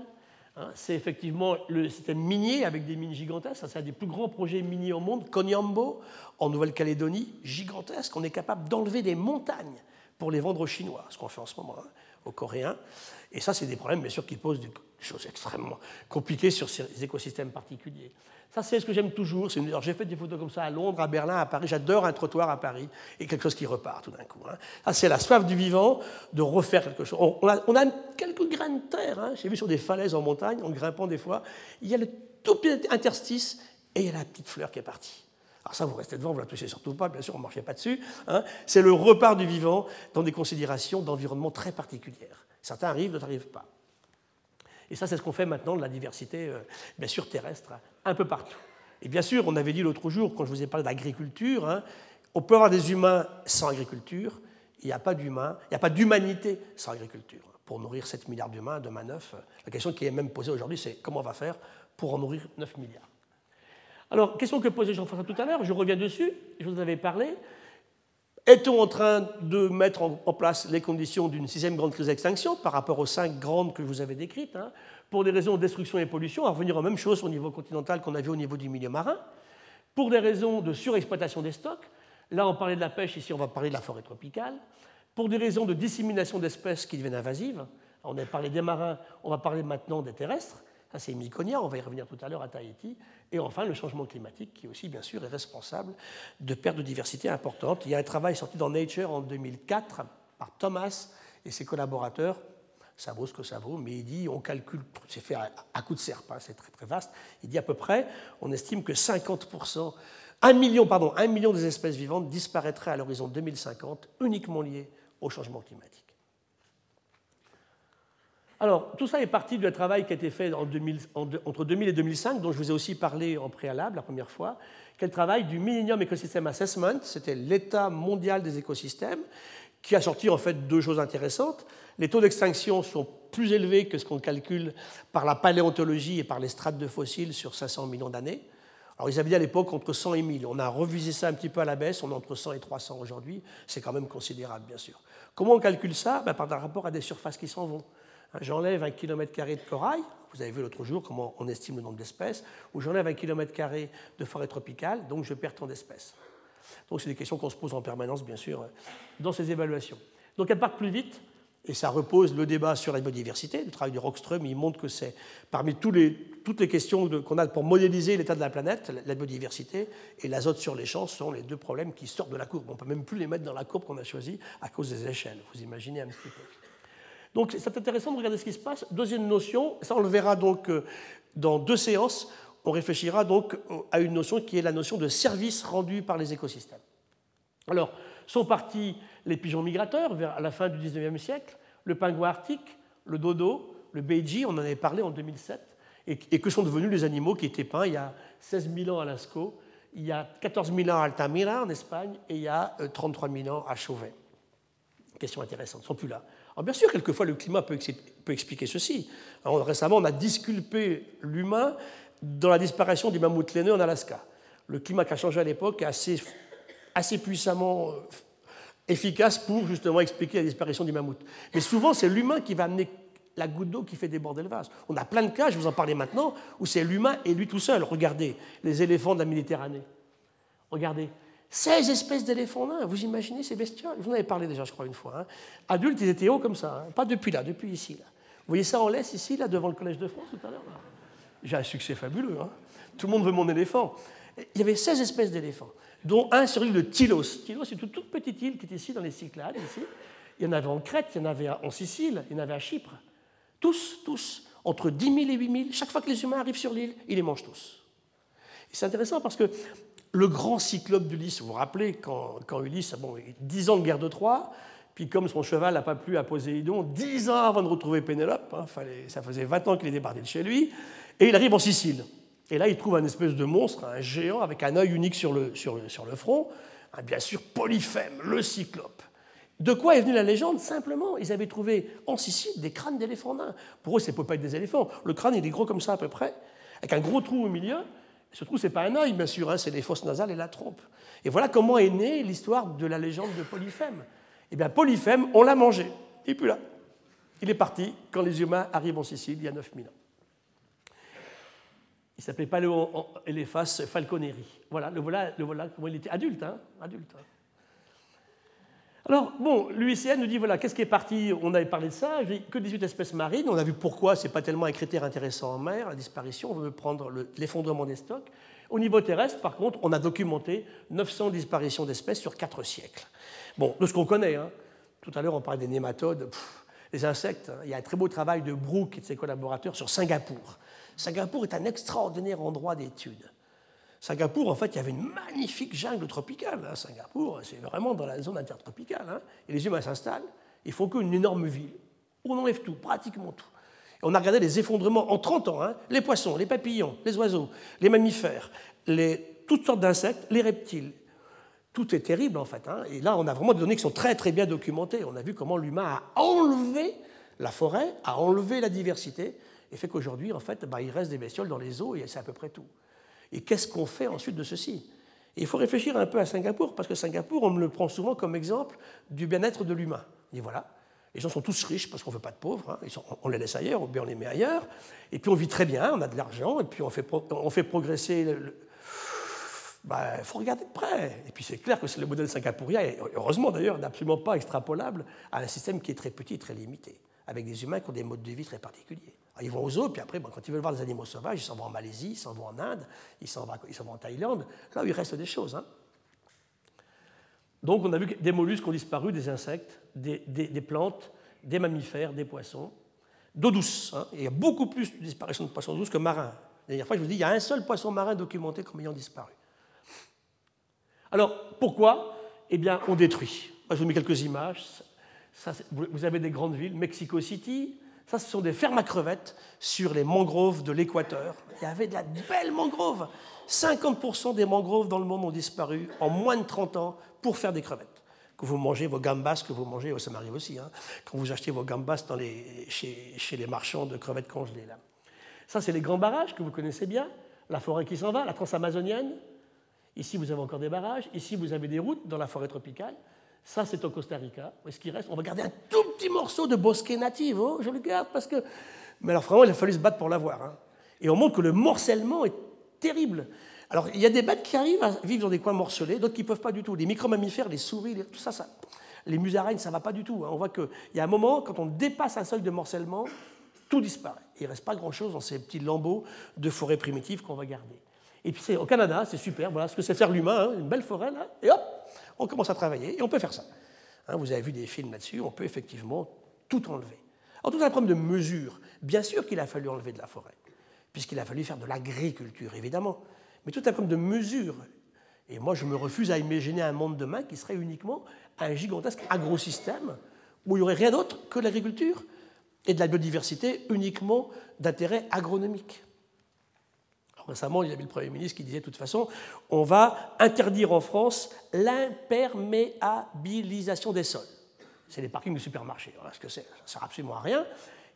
Hein. c'est effectivement le système minier avec des mines gigantesques. C'est un des plus grands projets miniers au monde. Konyambo, en Nouvelle-Calédonie, gigantesque. On est capable d'enlever des montagnes pour les vendre aux Chinois, ce qu'on fait en ce moment, hein, aux Coréens. Et ça, c'est des problèmes, bien sûr, qui posent des choses extrêmement compliquées sur ces écosystèmes particuliers. Ça, c'est ce que j'aime toujours. J'ai fait des photos comme ça à Londres, à Berlin, à Paris. J'adore un trottoir à Paris et quelque chose qui repart tout d'un coup. Hein. c'est la soif du vivant de refaire quelque chose. On a, quelques de terre. Hein. J'ai vu sur des falaises en montagne, en grimpant des fois. Il y a le tout petit interstice et il y a la petite fleur qui est partie. Alors ça, vous restez devant, vous la touchez surtout pas, bien sûr, on ne marchez pas dessus. Hein. C'est le repart du vivant dans des considérations d'environnement très particulières. Certains arrivent, d'autres n'arrivent pas. Et ça, c'est ce qu'on fait maintenant de la diversité, euh, bien sûr, terrestre, un peu partout. Et bien sûr, on avait dit l'autre jour, quand je vous ai parlé d'agriculture, hein, on peut avoir des humains sans agriculture, il n'y a pas d'humains, il n'y a pas d'humanité sans agriculture. Pour nourrir 7 milliards d'humains, demain 9, la question qui est même posée aujourd'hui, c'est comment on va faire pour en nourrir 9 milliards Alors, question que posait Jean-François tout à l'heure, je reviens dessus, je vous en avais parlé. Est-on en train de mettre en place les conditions d'une sixième grande crise d'extinction par rapport aux cinq grandes que je vous avais décrites hein, Pour des raisons de destruction et pollution, à revenir aux mêmes choses au niveau continental qu'on a vu au niveau du milieu marin. Pour des raisons de surexploitation des stocks, là on parlait de la pêche, ici on va parler de la forêt tropicale. Pour des raisons de dissémination d'espèces qui deviennent invasives, on a parlé des marins, on va parler maintenant des terrestres. Ça, c'est Mykonia, on va y revenir tout à l'heure à Tahiti. Et enfin, le changement climatique, qui aussi, bien sûr, est responsable de pertes de diversité importantes. Il y a un travail sorti dans Nature en 2004 par Thomas et ses collaborateurs. Ça vaut ce que ça vaut, mais il dit, on calcule, c'est fait à coup de serpent, c'est très très vaste. Il dit à peu près, on estime que 50%, 1 million, pardon, 1 million des espèces vivantes disparaîtraient à l'horizon 2050 uniquement liées au changement climatique. Alors, tout ça est parti du travail qui a été fait entre 2000 et 2005, dont je vous ai aussi parlé en préalable la première fois, qui est le travail du Millennium Ecosystem Assessment, c'était l'état mondial des écosystèmes, qui a sorti en fait deux choses intéressantes. Les taux d'extinction sont plus élevés que ce qu'on calcule par la paléontologie et par les strates de fossiles sur 500 millions d'années. Alors ils avaient à l'époque entre 100 et 1000. On a revisé ça un petit peu à la baisse, on est entre 100 et 300 aujourd'hui. C'est quand même considérable, bien sûr. Comment on calcule ça? Ben, Par rapport à des surfaces qui s'en vont. J'enlève un kilomètre carré de corail, vous avez vu l'autre jour comment on estime le nombre d'espèces, ou j'enlève un kilomètre carré de forêt tropicale, donc je perds tant d'espèces. Donc c'est des questions qu'on se pose en permanence, bien sûr, dans ces évaluations. Donc elles partent plus vite, et ça repose le débat sur la biodiversité. Le travail de Rockström, il montre que c'est parmi toutes les questions qu'on a pour modéliser l'état de la planète, la biodiversité et l'azote sur les champs sont les deux problèmes qui sortent de la courbe. On ne peut même plus les mettre dans la courbe qu'on a choisie à cause des échelles. Vous imaginez un petit peu. Donc c'est intéressant de regarder ce qui se passe. Deuxième notion, ça on le verra donc euh, dans deux séances, on réfléchira donc à une notion qui est la notion de service rendu par les écosystèmes. Alors, sont partis les pigeons migrateurs vers la fin du 19e siècle, le pingouin arctique, le dodo, le beiji, on en avait parlé en 2007, et, que sont devenus les animaux qui étaient peints il y a 16 000 ans à Lascaux, il y a 14 000 ans à Altamira en Espagne, et il y a 33 euh, 000 ans à Chauvet. Question intéressante, ils ne sont plus là. Alors bien sûr, quelquefois, le climat peut, expliquer ceci. récemment, on a disculpé l'humain dans la disparition du mammouth laineux en Alaska. Le climat qui a changé à l'époque est assez, assez puissamment euh, efficace pour justement expliquer la disparition du mammouth. Mais souvent, c'est l'humain qui va amener la goutte d'eau qui fait déborder le vase. On a plein de cas, je vous en parlais maintenant, où c'est l'humain et lui tout seul. Regardez, les éléphants de la Méditerranée. Regardez, 16 espèces d'éléphants nains, vous imaginez ces bestioles? Vous en avais parlé déjà, je crois, une fois. Hein. Adultes, ils étaient hauts comme ça, hein. pas depuis là, depuis ici. Là. Vous voyez ça en laisse ici, là, devant le Collège de France tout à l'heure J'ai un succès fabuleux. Hein. Tout le monde veut mon éléphant. Il y avait 16 espèces d'éléphants, dont un sur l'île de Tylos. Tylos, c'est une toute petite île qui est ici, dans les Cyclades, ici. Il y en avait en Crète, il y en avait en Sicile, il y en avait à Chypre. Tous, tous, entre 10 000 et 8 000, chaque fois que les humains arrivent sur l'île, ils les mangent tous. C'est intéressant parce que le grand cyclope d'Ulysse, vous vous rappelez, quand, Ulysse, bon, 10 ans de guerre de Troie, puis comme son cheval n'a pas plu à Poséidon, 10 ans avant de retrouver Pénélope, hein, ça faisait 20 ans qu'il est débarqué de chez lui, et il arrive en Sicile. Et là, il trouve un espèce de monstre, un géant avec un œil unique sur le, front, bien sûr Polyphème, le cyclope. De quoi est venue la légende? Simplement, ils avaient trouvé en Sicile des crânes d'éléphants nains. Pour eux, ne peut pas être des éléphants. Le crâne, il est gros comme ça à peu près, avec un gros trou au milieu. Ce trou, ce n'est pas un œil, bien sûr, hein, c'est les fosses nasales et la trompe. Et voilà comment est née l'histoire de la légende de Polyphème. Eh bien, Polyphème, on l'a mangé. N'est plus là. Il est parti quand les humains arrivent en Sicile, il y a 9000 ans. Il s'appelait Paléo Elephas falconeri. Voilà, le voilà, le voilà comment il était adulte. Hein, adulte. Alors, bon, l'UICN nous dit voilà, qu'est-ce qui est parti? On avait parlé de ça, que 18 espèces marines. On a vu pourquoi, ce n'est pas tellement un critère intéressant en mer, la disparition, on veut prendre l'effondrement des stocks. Au niveau terrestre, par contre, on a documenté 900 disparitions d'espèces sur 4 siècles. Bon, de ce qu'on connaît, hein. tout à l'heure on parlait des nématodes, les insectes, hein. il y a un très beau travail de Brooke et de ses collaborateurs sur Singapour. Singapour est un extraordinaire endroit d'étude. Singapour, en fait, il y avait une magnifique jungle tropicale. Hein. Singapour, c'est vraiment dans la zone intertropicale. Hein. Et les humains s'installent, ils font qu'une énorme ville. On enlève tout, pratiquement tout. Et on a regardé les effondrements en 30 ans. Hein. Les poissons, les papillons, les oiseaux, les mammifères, toutes sortes d'insectes, les reptiles. Tout est terrible, en fait. Et là, on a vraiment des données qui sont très, très bien documentées. On a vu comment l'humain a enlevé la forêt, a enlevé la diversité, et fait qu'aujourd'hui, en fait, bah, il reste des bestioles dans les eaux, et c'est à peu près tout. Et qu'est-ce qu'on fait ensuite de ceci? Il faut réfléchir un peu à Singapour, parce que Singapour, on me le prend souvent comme exemple du bien-être de l'humain. Et voilà, les gens sont tous riches parce qu'on ne veut pas de pauvres, hein. on les laisse ailleurs, ou bien on les met ailleurs, et puis on vit très bien, on a de l'argent, et puis on fait, progresser il bah, faut regarder de près. Et puis c'est clair que le modèle singapourien, heureusement d'ailleurs, n'est absolument pas extrapolable à un système qui est très petit, très limité, avec des humains qui ont des modes de vie très particuliers. Ah, ils vont aux zoos, puis après, quand ils veulent voir des animaux sauvages, ils s'en vont en Malaisie, ils s'en vont en Inde, ils s'en vont, en Thaïlande, là où il reste des choses. Hein. Donc on a vu que des mollusques ont disparu, des insectes, des, plantes, des mammifères, des poissons, d'eau douce. Hein. il y a beaucoup plus de disparition de poissons douces que marins. La dernière fois, je vous dis, il y a un seul poisson marin documenté comme ayant disparu. Alors, pourquoi? Eh bien, on détruit. je vous mets quelques images. vous avez des grandes villes, Mexico City, ça, ce sont des fermes à crevettes sur les mangroves de l'Équateur. Il y avait de la belle mangrove. 50% des mangroves dans le monde ont disparu en moins de 30 ans pour faire des crevettes. Que vous mangez vos gambas, que vous mangez, oh, ça m'arrive aussi, hein, quand vous achetez vos gambas chez, les marchands de crevettes congelées. Là. Ça, c'est les grands barrages que vous connaissez bien, la forêt qui s'en va, la transamazonienne. Ici, vous avez encore des barrages. Ici, vous avez des routes dans la forêt tropicale. Ça, c'est au Costa Rica. Est-ce qu'il reste On va garder un tout petit morceau de bosque natif. Oh, je le garde parce que. Mais alors, vraiment, il a fallu se battre pour l'avoir. Hein. Et on montre que le morcellement est terrible. Alors, il y a des bêtes qui arrivent à vivre dans des coins morcelés, d'autres qui ne peuvent pas du tout. Les micro-mammifères, les souris, tout ça, ça. Les musaraignes, ça ne va pas du tout. Hein. On voit qu'il y a un moment, quand on dépasse un seuil de morcellement, tout disparaît. Il ne reste pas grand-chose dans ces petits lambeaux de forêt primitive qu'on va garder. Et puis, au Canada, c'est super. Voilà ce que c'est faire l'humain, hein. une belle forêt, là, et hop, on commence à travailler et on peut faire ça. Hein, vous avez vu des films là-dessus, on peut effectivement tout enlever. Alors tout un problème de mesure. Bien sûr qu'il a fallu enlever de la forêt, puisqu'il a fallu faire de l'agriculture, évidemment. Mais tout un problème de mesure. Et moi, je me refuse à imaginer un monde demain qui serait uniquement un gigantesque agrosystème où il n'y aurait rien d'autre que l'agriculture et de la biodiversité uniquement d'intérêt agronomique. Récemment, il y avait le Premier ministre qui disait de toute façon, on va interdire en France l'imperméabilisation des sols. C'est les parkings de supermarchés. ce que c'est Ça ne sert absolument à rien.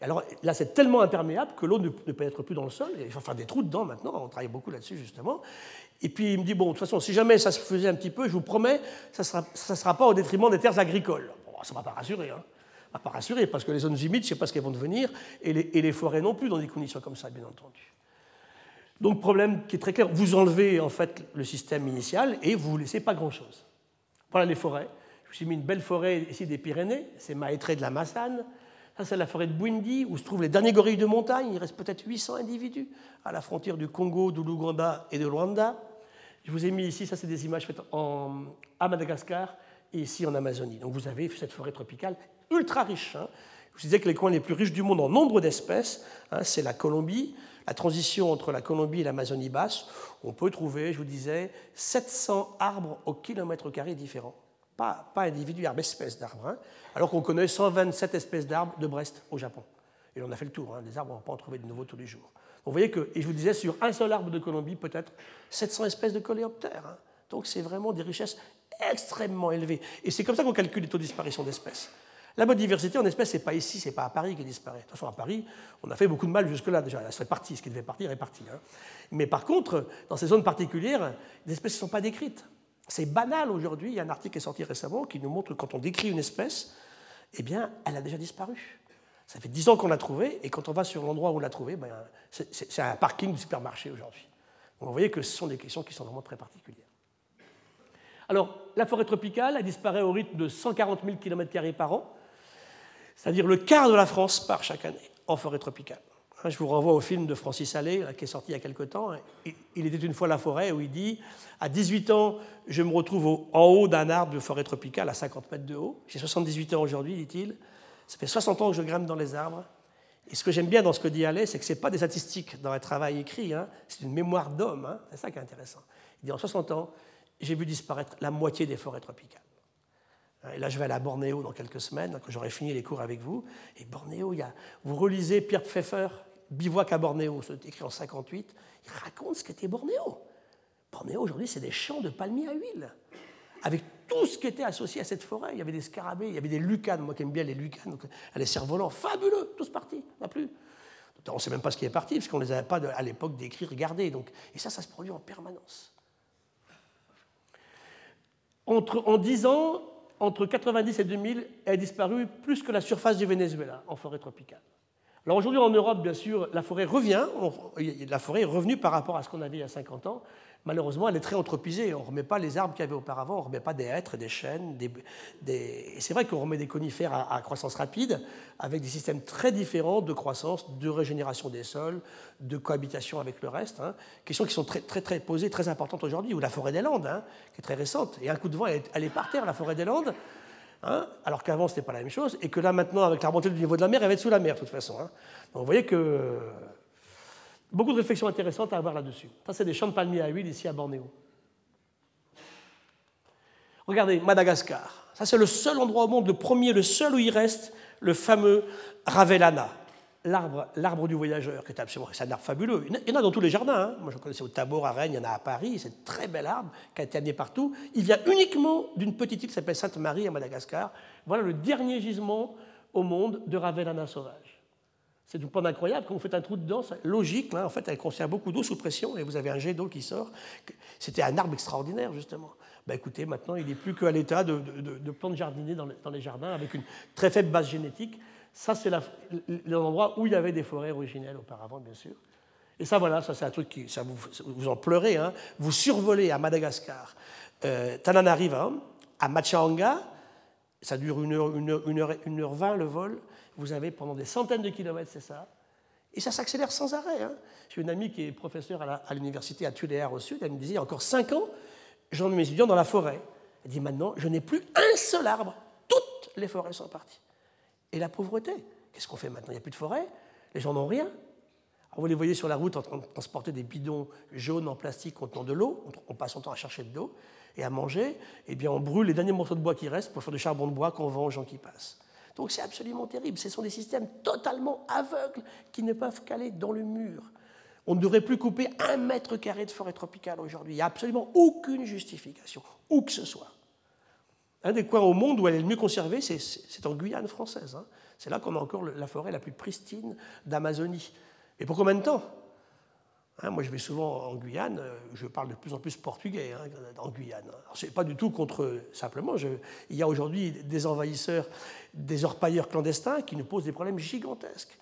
alors là, c'est tellement imperméable que l'eau ne, peut être plus dans le sol. Il faut faire des trous dedans maintenant. On travaille beaucoup là-dessus, justement. Et puis il me dit bon, de toute façon, si jamais ça se faisait un petit peu, je vous promets, ça ne sera, pas au détriment des terres agricoles. Bon, ça ne va pas rassurer. Hein. pas rassurer, parce que les zones humides, je ne sais pas ce qu'elles vont devenir, et les, et les, forêts non plus dans des conditions comme ça, bien entendu. Donc, problème qui est très clair, vous enlevez en fait le système initial et vous ne laissez pas grand-chose. Voilà les forêts. Je vous ai mis une belle forêt ici des Pyrénées, c'est Maétré de la Massane. Ça, c'est la forêt de Bwindi, où se trouvent les derniers gorilles de montagne. Il reste peut-être 800 individus à la frontière du Congo, de l'Ouganda et de Rwanda. Je vous ai mis ici, ça, c'est des images faites en, à Madagascar et ici en Amazonie. Donc vous avez cette forêt tropicale ultra riche. Hein. Je vous disais que les coins les plus riches du monde en nombre d'espèces, hein, c'est la Colombie. La transition entre la Colombie et l'Amazonie basse, on peut trouver, je vous disais, 700 arbres au kilomètre carré différents pas, pas individus, arbres, espèces d'arbres, hein. alors qu'on connaît 127 espèces d'arbres de Brest au Japon. Et on a fait le tour, hein. des arbres, on ne va pas en trouver de nouveaux tous les jours. Vous voyez que, et je vous disais, sur un seul arbre de Colombie, peut-être 700 espèces de coléoptères. Hein. Donc c'est vraiment des richesses extrêmement élevées. Et c'est comme ça qu'on calcule les taux de disparition d'espèces. La biodiversité en espèces, ce n'est pas ici, ce n'est pas à Paris qui disparaît. De toute façon, à Paris, on a fait beaucoup de mal jusque-là déjà. Elle serait partie, ce qui devait partir est parti. Mais par contre, dans ces zones particulières, les espèces ne sont pas décrites. C'est banal aujourd'hui. Il y a un article qui est sorti récemment qui nous montre que quand on décrit une espèce, eh bien, elle a déjà disparu. Ça fait dix ans qu'on l'a trouvée, et quand on va sur l'endroit où on l'a trouvée, ben, c'est un parking du supermarché aujourd'hui. vous voyez que ce sont des questions qui sont vraiment très particulières. Alors, la forêt tropicale, elle disparaît au rythme de 140 000 km par an, c'est-à-dire le quart de la France part chaque année en forêt tropicale. Hein, je vous renvoie au film de Francis Allais, qui est sorti il y a quelque temps. Il était une fois la forêt, où il dit À 18 ans, je me retrouve en haut d'un arbre de forêt tropicale à 50 mètres de haut. J'ai 78 ans aujourd'hui, dit-il. Ça fait 60 ans que je grimpe dans les arbres. Et ce que j'aime bien dans ce que dit Allais, c'est que ce n'est pas des statistiques dans un travail écrit, hein. c'est une mémoire d'homme. Hein. c'est ça qui est intéressant. Il dit En 60 ans, j'ai vu disparaître la moitié des forêts tropicales. Et là, je vais aller à Bornéo dans quelques semaines, quand j'aurai fini les cours avec vous. Et Bornéo, il y a, vous relisez Pierre Pfeffer, Bivouac à Bornéo, c'est écrit en 58, il raconte ce qu'était Bornéo. Bornéo, aujourd'hui, c'est des champs de palmiers à huile, avec tout ce qui était associé à cette forêt. Il y avait des scarabées, il y avait des lucanes, moi qui aime bien les lucanes, les cerfs-volants, fabuleux, tous partis, n'a plus. On ne sait même pas ce qui est parti, parce qu'on ne les avait pas à l'époque décrits, regardés. Donc, et ça, ça se produit en permanence. Entre, en 10 ans, entre 90 et 2000, elle a disparu plus que la surface du Venezuela en forêt tropicale. Alors aujourd'hui en Europe, bien sûr, la forêt revient, la forêt est revenue par rapport à ce qu'on avait il y a 50 ans. Malheureusement, elle est très anthropisée. On ne remet pas les arbres qu'il y avait auparavant, on ne remet pas des hêtres, des chênes. Des, c'est vrai qu'on remet des conifères à, croissance rapide, avec des systèmes très différents de croissance, de régénération des sols, de cohabitation avec le reste. Hein. Questions qui sont très, très, très posées, très importantes aujourd'hui. Ou la forêt des Landes, hein, qui est très récente. Et un coup de vent, elle est par terre, la forêt des Landes. Hein, alors qu'avant, ce n'était pas la même chose, et que là, maintenant, avec la remontée du niveau de la mer, elle va être sous la mer, de toute façon. Donc vous voyez que beaucoup de réflexions intéressantes à avoir là-dessus. Ça, c'est des champs de palmiers à huile ici à Bornéo. Regardez, Madagascar. Ça, c'est le seul endroit au monde, le premier, le seul où il reste le fameux Ravellana l'arbre du voyageur, qui est absolument un arbre fabuleux. Il y en a dans tous les jardins. Hein. Moi, je connaissais au Tabor, à Rennes, il y en a à Paris. C'est un très bel arbre qui a été amené partout. Il vient uniquement d'une petite île qui s'appelle Sainte-Marie à Madagascar. Voilà le dernier gisement au monde de Ravellana sauvage. C'est une pointe incroyable. Quand vous faites un trou dedans, logique. Hein. En fait, elle contient beaucoup d'eau sous pression et vous avez un jet d'eau qui sort. C'était un arbre extraordinaire, justement. Ben, écoutez, maintenant, il n'est plus qu'à l'état de, de, de, plante jardinée dans, les jardins avec une très faible base génétique. Ça, c'est l'endroit où il y avait des forêts originelles auparavant, bien sûr. Et ça, voilà, ça c'est un truc qui, ça vous, en pleurez. Hein. Vous survolez à Madagascar, euh, Tananariva, à Machanga, ça dure une heure, une, heure, une, heure, le vol. Vous avez pendant des centaines de kilomètres, c'est ça. Et ça s'accélère sans arrêt. Hein. J'ai une amie qui est professeure à l'université à, Tuléar au sud. Elle me disait, il y a encore cinq ans, j'emmène mes étudiants dans la forêt. Elle dit, maintenant, je n'ai plus un seul arbre. Toutes les forêts sont parties et la pauvreté. Qu'est-ce qu'on fait maintenant? Il n'y a plus de forêt, les gens n'ont rien. vous les voyez sur la route en train de transporter des bidons jaunes en plastique contenant de l'eau, on passe son temps à chercher de l'eau et à manger, et eh bien on brûle les derniers morceaux de bois qui restent pour faire du charbon de bois qu'on vend aux gens qui passent. Donc c'est absolument terrible. Ce sont des systèmes totalement aveugles qui ne peuvent qu'aller dans le mur. On ne devrait plus couper un mètre carré de forêt tropicale aujourd'hui. Il n'y a absolument aucune justification, où que ce soit. Un des coins au monde où elle est le mieux conservée, c'est en Guyane française. Hein. C'est là qu'on a encore la forêt la plus pristine d'Amazonie. Et pour combien de temps? Hein, moi, je vais souvent en Guyane, euh, je parle de plus en plus portugais hein, en Guyane. Ce n'est pas du tout contre. Simplement, il y a aujourd'hui des envahisseurs, des orpailleurs clandestins qui nous posent des problèmes gigantesques.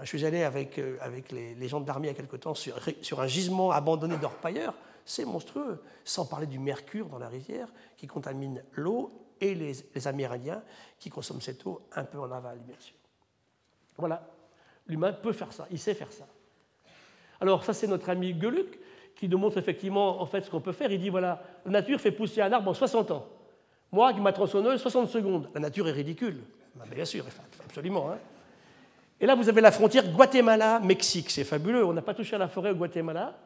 Je suis allé avec, euh, les, gens de l'armée il y a quelque temps sur, un gisement abandonné d'orpailleurs. C'est monstrueux, sans parler du mercure dans la rivière qui contamine l'eau et les Amérindiens qui consomment cette eau un peu en aval, bien sûr. Voilà, l'humain peut faire ça, il sait faire ça. Alors ça, c'est notre ami Geluc qui nous montre effectivement en fait ce qu'on peut faire. Il dit voilà, la nature fait pousser un arbre en 60 ans. Moi, avec ma tronçonneuse, 60 secondes. La nature est ridicule. Ben, bien sûr, absolument. Hein. Et là, vous avez la frontière Guatemala-Mexique. C'est fabuleux. On n'a pas touché à la forêt au Guatemala,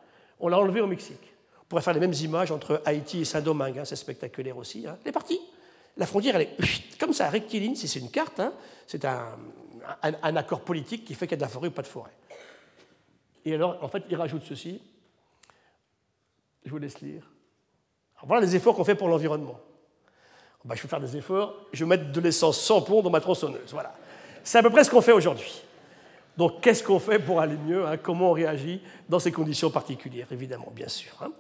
on l'a enlevé au Mexique. On pourrait faire les mêmes images entre Haïti et Saint-Domingue. Hein. C'est spectaculaire aussi. Hein. Elle est partie. La frontière, elle est comme ça, rectiligne. C'est une carte, c'est un, un, accord politique qui fait qu'il y a de la forêt ou pas de forêt. Et alors, en fait, il rajoute ceci. Je vous laisse lire. voilà les efforts qu'on fait pour l'environnement. Ben, je vais faire des efforts, je vais mettre de l'essence sans plomb dans ma tronçonneuse. Voilà. C'est à peu près ce qu'on fait aujourd'hui. Donc, qu'est-ce qu'on fait pour aller mieux hein? Comment on réagit dans ces conditions particulières, évidemment, bien sûr. Hein?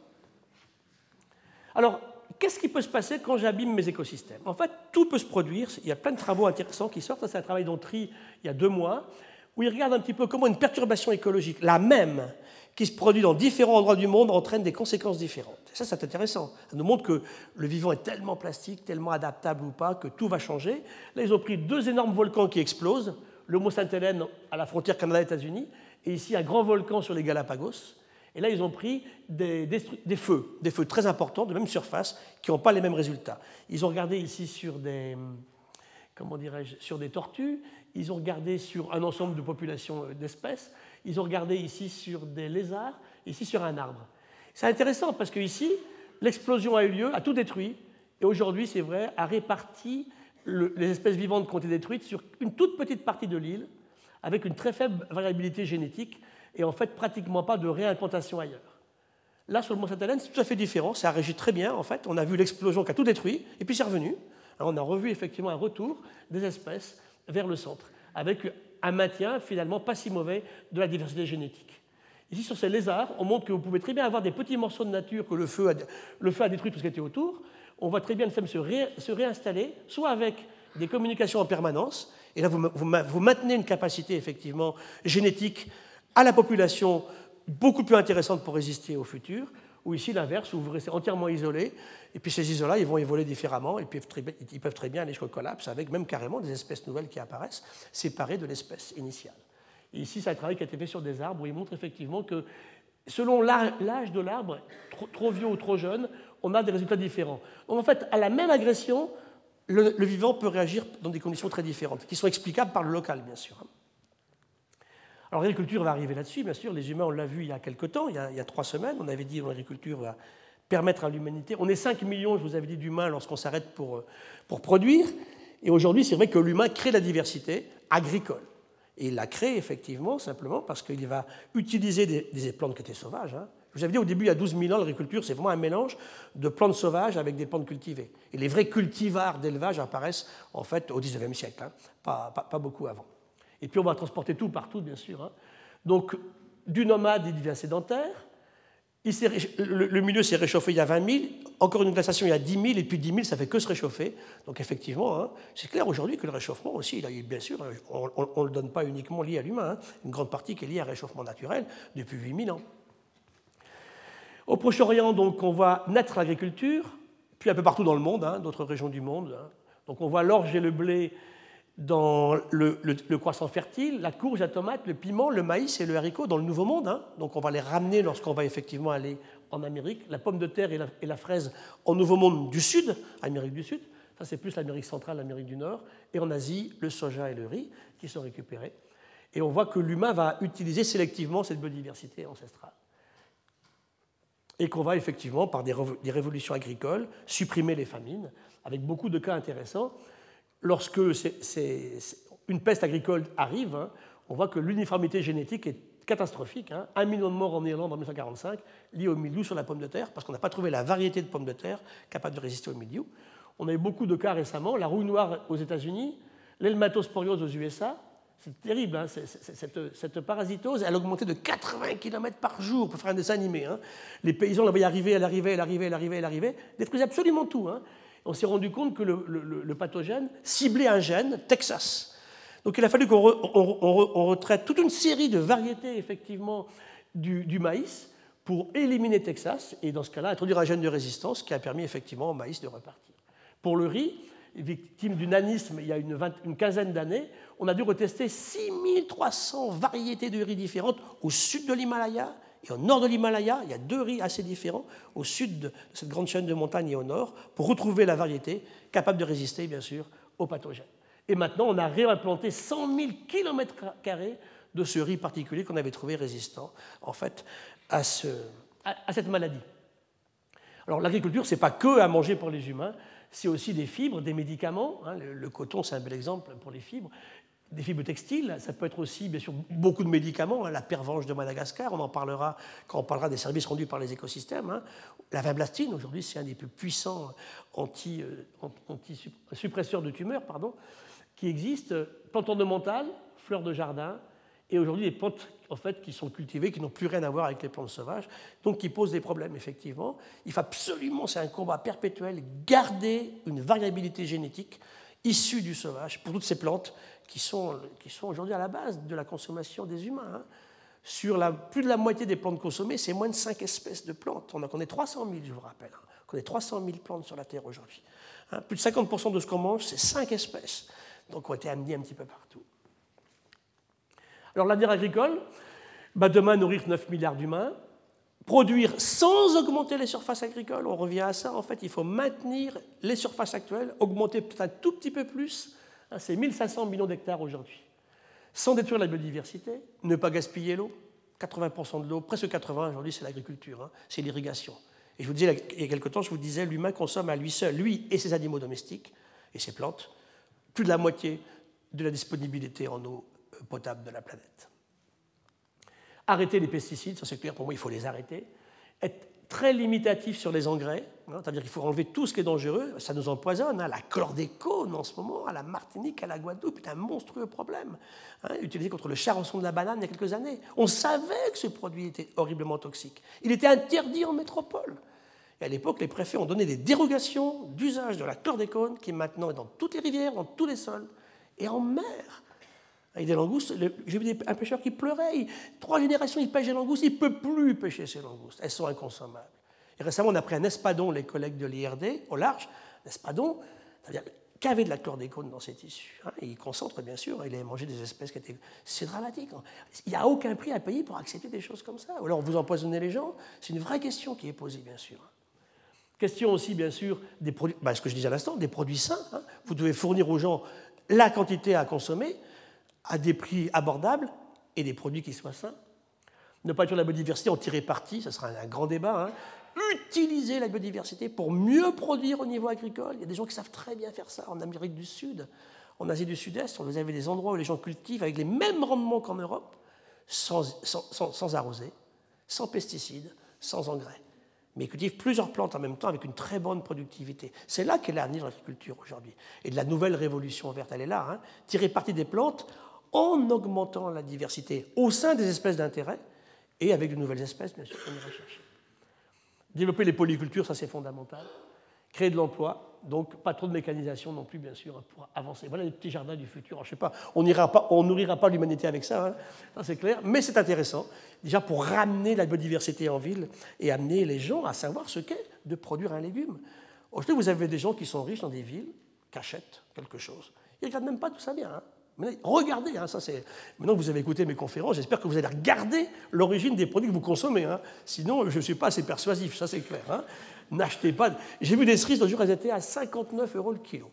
Alors, qu'est-ce qui peut se passer quand j'abîme mes écosystèmes? En fait, tout peut se produire. Il y a plein de travaux intéressants qui sortent. C'est un travail d'Entry il y a deux mois où il regarde un petit peu comment une perturbation écologique, la même, qui se produit dans différents endroits du monde, entraîne des conséquences différentes. ça, c'est intéressant. Ça nous montre que le vivant est tellement plastique, tellement adaptable ou pas, que tout va changer. Là, ils ont pris deux énormes volcans qui explosent, le Mont Sainte-Hélène à la frontière Canada-États-Unis, et ici un grand volcan sur les Galapagos. Et là, ils ont pris des, des feux, des feux très importants, de même surface, qui n'ont pas les mêmes résultats. Ils ont regardé ici sur des, comment dirais-je, sur des tortues, ils ont regardé sur un ensemble de populations euh, d'espèces, ils ont regardé ici sur des lézards, ici sur un arbre. C'est intéressant parce que ici, l'explosion a eu lieu, a tout détruit, et aujourd'hui, c'est vrai, a réparti les espèces vivantes qui ont été détruites sur une toute petite partie de l'île, avec une très faible variabilité génétique, et en fait pratiquement pas de réimplantation ailleurs. Là, sur le Mont Sainte-Hélène, c'est tout à fait différent, ça a réagi très bien, en fait, on a vu l'explosion qui a tout détruit, et puis c'est revenu. On a revu effectivement un retour des espèces vers le centre, avec un maintien finalement pas si mauvais de la diversité génétique. Ici, sur ces lézards, on montre que vous pouvez très bien avoir des petits morceaux de nature que le feu a, détruit tout ce qui était autour. On voit très bien le système se, se, réinstaller, soit avec des communications en permanence, et là vous, vous, maintenez une capacité effectivement génétique à la population beaucoup plus intéressante pour résister au futur, ou ici l'inverse, où vous restez entièrement isolé, et puis ces isolats, ils vont évoluer différemment, et puis ils peuvent très bien aller jusqu'au collapse, avec même carrément des espèces nouvelles qui apparaissent, séparées de l'espèce initiale. Ici, c'est un travail qui a été fait sur des arbres, où il montre effectivement que selon l'âge de l'arbre, trop, vieux ou trop jeune, on a des résultats différents. Donc en fait, à la même agression, le, le vivant peut réagir dans des conditions très différentes, qui sont explicables par le local, bien sûr. Alors l'agriculture va arriver là-dessus, bien sûr. Les humains, on l'a vu il y a quelque temps, il y a, trois semaines. On avait dit que l'agriculture va permettre à l'humanité. On est 5 millions, je vous avais dit, d'humains lorsqu'on s'arrête pour, pour produire. Et aujourd'hui, c'est vrai que l'humain crée la diversité agricole. Et il la crée effectivement simplement parce qu'il va utiliser des, plantes qui étaient sauvages. Hein. Je vous avais dit au début, il y a 12 000 ans, l'agriculture, c'est vraiment un mélange de plantes sauvages avec des plantes cultivées. Et les vrais cultivars d'élevage apparaissent en fait au 19e siècle, hein. pas beaucoup avant. Et puis on va transporter tout partout, bien sûr. Hein. Donc, du nomade, il devient sédentaire. le, milieu s'est réchauffé il y a 20 000, encore une glaciation il y a 10 000, et puis 10 000, ça fait que se réchauffer. Donc effectivement, hein, c'est clair aujourd'hui que le réchauffement aussi, bien sûr, on ne le donne pas uniquement lié à l'humain, hein. une grande partie qui est liée à un réchauffement naturel depuis 8 000 ans. Au Proche-Orient, donc, on voit naître l'agriculture, puis un peu partout dans le monde, d'autres régions du monde. Donc on voit l'orge et le blé dans le, croissant fertile, la courge, la tomate, le piment, le maïs et le haricot dans le Nouveau Monde. Hein. Donc on va les ramener lorsqu'on va effectivement aller en Amérique. La pomme de terre et la, fraise en Nouveau Monde du Sud, Amérique du Sud. Ça c'est plus l'Amérique centrale, l'Amérique du Nord. Et en Asie, le soja et le riz qui sont récupérés. Et on voit que l'humain va utiliser sélectivement cette biodiversité ancestrale. Et qu'on va effectivement, par des révolutions agricoles, supprimer les famines, avec beaucoup de cas intéressants lorsque une peste agricole arrive, hein, on voit que l'uniformité génétique est catastrophique. Hein. Un million de morts en Irlande en 1945, liés au milieu sur la pomme de terre, parce qu'on n'a pas trouvé la variété de pommes de terre capable de résister au milieu. On a eu beaucoup de cas récemment, la rouille noire aux États-Unis, l'helmatosporiose aux USA, C'est terrible, hein, cette, parasitose, elle a augmenté de 80 km par jour pour faire un dessin animé. Les paysans la voyaient arriver, elle arrivait, elle arrivait, elle arrivait, elle arrivait, détruisaient absolument tout. On s'est rendu compte que le, pathogène ciblait un gène, Texas. Donc il a fallu qu'on retraite toute une série de variétés, effectivement, du, maïs pour éliminer Texas et, dans ce cas-là, introduire un gène de résistance qui a permis, effectivement, au maïs de repartir. Pour le riz, victime du nanisme il y a une, une quinzaine d'années, on a dû retester 6300 variétés de riz différentes au sud de l'Himalaya et au nord de l'Himalaya. Il y a deux riz assez différents au sud de cette grande chaîne de montagnes et au nord pour retrouver la variété capable de résister, bien sûr, aux pathogènes. Et maintenant, on a réimplanté 100 000 km de ce riz particulier qu'on avait trouvé résistant, en fait, à, ce, à, cette maladie. Alors, l'agriculture, ce n'est pas que à manger pour les humains, c'est aussi des fibres, des médicaments. Hein. le, coton, c'est un bel exemple pour les fibres des fibres textiles, ça peut être aussi bien sûr beaucoup de médicaments, hein. la pervenche de Madagascar, on en parlera quand on parlera des services rendus par les écosystèmes. Hein. La vinblastine, aujourd'hui, c'est un des plus puissants euh, anti suppresseurs de tumeurs pardon, qui existent. Plantes ornementales, fleurs de jardin, et aujourd'hui des plantes en fait, qui sont cultivées, qui n'ont plus rien à voir avec les plantes sauvages, donc qui posent des problèmes, effectivement. Il faut absolument, c'est un combat perpétuel, garder une variabilité génétique issue du sauvage pour toutes ces plantes qui sont, qui sont aujourd'hui à la base de la consommation des humains. Hein. Sur la, plus de la moitié des plantes consommées, c'est moins de 5 espèces de plantes. On en connaît 300 000, je vous rappelle. Hein. On connaît 300 000 plantes sur la Terre aujourd'hui. Hein. plus de 50% de ce qu'on mange, c'est 5 espèces. Donc on a été amenés un petit peu partout. Alors l'avenir agricole, bah demain nourrir 9 milliards d'humains, produire sans augmenter les surfaces agricoles, on revient à ça, en fait, il faut maintenir les surfaces actuelles, augmenter peut-être un tout petit peu plus, c'est 1500 millions d'hectares aujourd'hui. Sans détruire la biodiversité, ne pas gaspiller l'eau. 80% de l'eau, presque 80% aujourd'hui, c'est l'agriculture, hein, c'est l'irrigation. Et je vous disais, il y a quelque temps, je vous disais, l'humain consomme à lui seul, lui et ses animaux domestiques et ses plantes, plus de la moitié de la disponibilité en eau euh, potable de la planète. Arrêter les pesticides, ça c'est clair, pour moi, il faut les arrêter. Très limitatif sur les engrais, hein, c'est-à-dire qu'il faut enlever tout ce qui est dangereux, ça nous empoisonne. Hein, la chlordécone en ce moment, à la Martinique, à la Guadeloupe, est un monstrueux problème, hein, utilisé contre le charançon de la banane il y a quelques années. On savait que ce produit était horriblement toxique. Il était interdit en métropole. Et à l'époque, les préfets ont donné des dérogations d'usage de la chlordécone, qui maintenant est dans toutes les rivières, dans tous les sols, et en mer avec des langoustes. J'ai vu un pêcheur qui pleurait. trois générations, il pêche des langoustes. Il ne peut plus pêcher ces langoustes. Elles sont inconsommables. Et récemment, on a pris un espadon, les collègues de l'IRD, au large. L'espadon, c'est-à-dire qu'avait de la chlordécone dans ses tissus. Hein, il concentre, bien sûr. Il a mangé des espèces qui étaient. C'est dramatique. Il n'y a aucun prix à payer pour accepter des choses comme ça. Ou alors vous empoisonnez les gens. C'est une vraie question qui est posée, bien sûr. Question aussi, bien sûr, des produits, bah, ce que je disais à l'instant, des produits sains. Hein. Vous devez fournir aux gens la quantité à consommer à des prix abordables et des produits qui soient sains. Ne pas tuer la biodiversité, en tirer parti, ce sera un grand débat. Hein. Utiliser la biodiversité pour mieux produire au niveau agricole. Il y a des gens qui savent très bien faire ça en Amérique du Sud, en Asie du Sud-Est. Vous avez des endroits où les gens cultivent avec les mêmes rendements qu'en Europe, sans, sans arroser, sans pesticides, sans engrais mais cultivent plusieurs plantes en même temps avec une très bonne productivité. C'est là qu'est l'avenir de l'agriculture aujourd'hui. Et de la nouvelle révolution verte, elle est là. Hein. Tirer parti des plantes en augmentant la diversité au sein des espèces d'intérêt et avec de nouvelles espèces, bien sûr, qu'on ira chercher. Développer les polycultures, ça c'est fondamental. Créer de l'emploi, donc pas trop de mécanisation non plus, bien sûr, pour avancer. Voilà les petits jardins du futur. je sais pas, on ne nourrira pas l'humanité avec ça, hein, ça c'est clair, mais c'est intéressant, déjà pour ramener la biodiversité en ville et amener les gens à savoir ce qu'est de produire un légume. Aujourd'hui, vous avez des gens qui sont riches dans des villes, qui achètent quelque chose. Ils ne regardent même pas d'où ça vient. Hein regardez, hein, ça c'est. Maintenant que vous avez écouté mes conférences, j'espère que vous allez regarder l'origine des produits que vous consommez. Hein. Sinon, je ne suis pas assez persuasif, ça c'est clair. Hein. N'achetez pas. J'ai vu des cerises l'autre jour, elles étaient à 59 euros le kilo.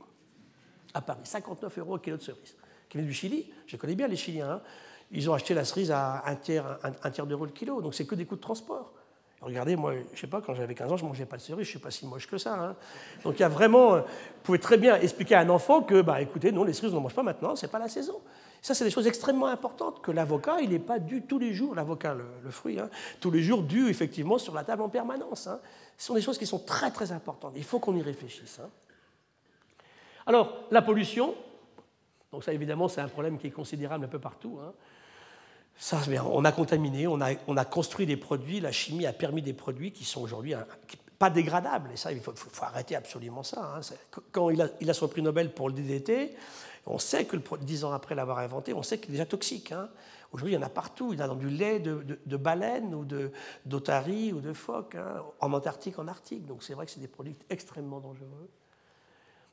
À Paris, 59 euros le kilo de cerises. Qui viennent du Chili, je connais bien les Chiliens. Ils ont acheté la cerise à un tiers, un tiers d'euro le kilo, donc c'est que des coûts de transport. Regardez, moi, je sais pas, quand j'avais 15 ans, je ne mangeais pas de cerises, je ne suis pas si moche que ça. Hein. Donc il y a vraiment, euh, vous pouvez très bien expliquer à un enfant que, bah, écoutez, non, les cerises, on n'en mange pas maintenant, ce n'est pas la saison. Ça, c'est des choses extrêmement importantes que l'avocat, il n'est pas dû tous les jours, l'avocat, le, fruit, hein, tous les jours dû effectivement sur la table en permanence. Hein. Ce sont des choses qui sont très très importantes. Il faut qu'on y réfléchisse. Alors, la pollution, Donc ça, évidemment, c'est un problème qui est considérable un peu partout. On a contaminé, on a, on a, construit des produits, la chimie a permis des produits qui sont aujourd'hui pas dégradables. Et ça, il faut, arrêter absolument ça. Hein. Quand il a, son prix Nobel pour le DDT, on sait que dix ans après l'avoir inventé, on sait qu'il est déjà toxique. Hein. Aujourd'hui, il y en a partout. Il y en a dans du lait de, baleine ou d'otarie ou de phoque, hein, en Antarctique, en Arctique. Donc c'est vrai que c'est des produits extrêmement dangereux.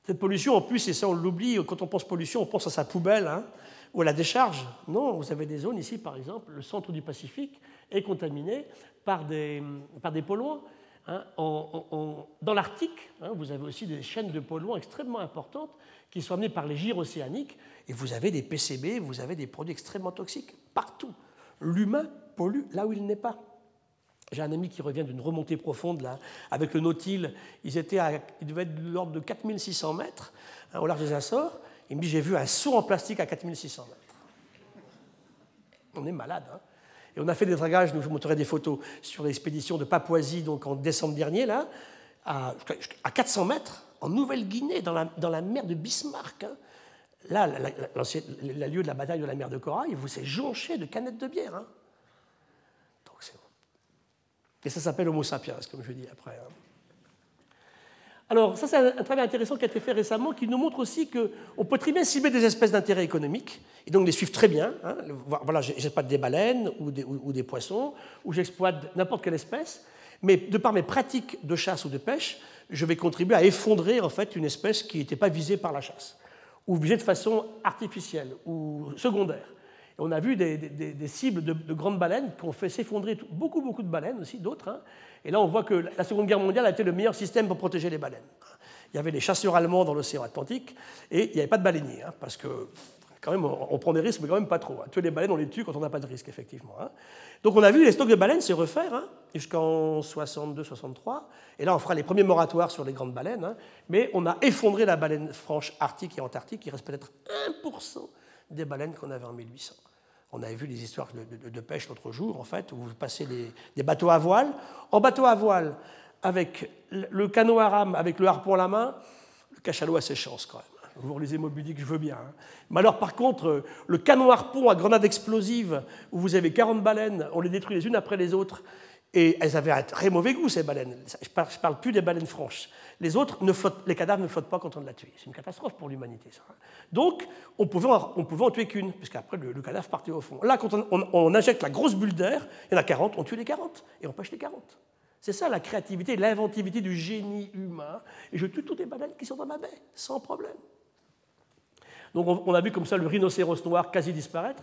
Cette pollution, en plus, et ça on l'oublie, quand on pense pollution, on pense à sa poubelle ou à la décharge. Non, vous avez des zones ici, par exemple, le centre du Pacifique est contaminé par des, par des polluants. Hein. dans l'Arctique, vous avez aussi des chaînes de polluants extrêmement importantes qui sont amenés par les gires océaniques, et vous avez des PCB, vous avez des produits extrêmement toxiques partout. L'humain pollue là où il n'est pas. J'ai un ami qui revient d'une remontée profonde là, avec le Nautil. Ils, à, devaient être de l'ordre de 4600 mètres hein, au large des Açores. Il me dit J'ai vu un saut en plastique à 4600 mètres. On est malade. Hein et on a fait des dragages, je vous montrerai des photos sur l'expédition de Papouasie donc en décembre dernier, là, à, à 400 mètres en Nouvelle-Guinée, dans la, mer de Bismarck. Hein. Là, le lieu de la bataille de la mer de Corail, vous s'est jonché de canettes de bière. Hein. Donc Et ça s'appelle Homo sapiens, comme je dis après. Hein. Alors, ça, c'est un, travail intéressant qui a été fait récemment qui nous montre aussi qu'on peut très bien cibler des espèces d'intérêt économique et donc les suivre très bien. Voilà, j'exploite des baleines ou des, ou des poissons, ou j'exploite n'importe quelle espèce, mais de par mes pratiques de chasse ou de pêche, je vais contribuer à effondrer en fait une espèce qui n'était pas visée par la chasse, ou visée de façon artificielle ou secondaire. On a vu des, cibles de, grandes baleines qui ont fait s'effondrer beaucoup, beaucoup de baleines aussi, d'autres. Hein. Et là, on voit que la Seconde Guerre mondiale a été le meilleur système pour protéger les baleines. Il y avait les chasseurs allemands dans l'océan Atlantique et il n'y avait pas de baleiniers, hein, parce que quand même, on, prend des risques, mais quand même pas trop. Hein. Tuer les baleines, on les tue quand on n'a pas de risque, effectivement. Hein. Donc on a vu les stocks de baleines se refaire hein, jusqu'en 62-63. Et là, on fera les premiers moratoires sur les grandes baleines. mais on a effondré la baleine franche arctique et antarctique. Il reste peut-être 1% des baleines qu'on avait en 1800. On avait vu des histoires de, pêche l'autre jour, en fait, où vous passez des, bateaux à voile. En bateau à voile, avec le canot à rame, avec le harpon à la main, le cachalot a ses chances quand même vous relisez Moby que je veux bien. Hein. Mais alors, par contre, le canon harpon à grenade explosive, où vous avez 40 baleines, on les détruit les unes après les autres, et elles avaient un très mauvais goût, ces baleines. Je ne parle, plus des baleines franches. Les autres, les cadavres ne flottent pas quand on l'a tué. C'est une catastrophe pour l'humanité, ça. Hein. Donc, on pouvait on pouvait en tuer qu'une, puisqu'après, le, le, cadavre partait au fond. Là, quand on, on injecte la grosse bulle d'air, il y en a 40, on tue les 40, et on pêche les 40. C'est ça la créativité, l'inventivité du génie humain. Et je tue toutes les baleines qui sont dans ma baie, sans problème. Donc on a vu comme ça le rhinocéros noir quasi disparaître.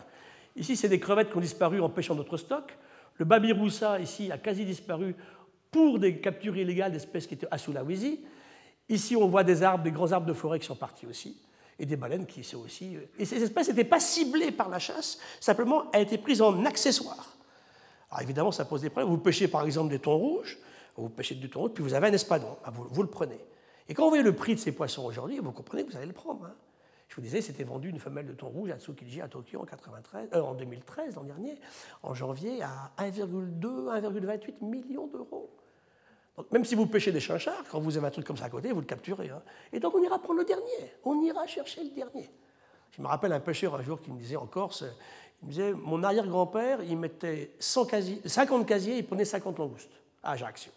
Ici, c'est des crevettes qui ont disparu en pêchant notre stock. Le babiroussa, ici, a quasi disparu pour des captures illégales d'espèces qui étaient à Sulawesi. Ici, on voit des arbres, des grands arbres de forêt qui sont partis aussi, et des baleines qui sont aussi. Euh, et ces espèces n'étaient pas ciblées par la chasse, simplement elles étaient prises en accessoire. Alors évidemment, ça pose des problèmes. Vous pêchez par exemple des thons rouges, vous pêchez du thon rouge, puis vous avez un espadon, ah, vous, le prenez. Et quand vous voyez le prix de ces poissons aujourd'hui, vous comprenez que vous allez le prendre. Hein. Je vous disais, c'était vendu une femelle de thon rouge à Tsukiji à Tokyo en, 93, euh, 2013, l'an dernier, en janvier, à 1,2, 1,28 millions d'euros. Même si vous pêchez des chinchards, quand vous avez un truc comme ça à côté, vous le capturez. Hein. Et donc on ira prendre le dernier, on ira chercher le dernier. Je me rappelle un pêcheur un jour qui me disait en Corse, il me disait, mon arrière-grand-père, il mettait 50 casiers, il prenait 50 langoustes à Ajaccio.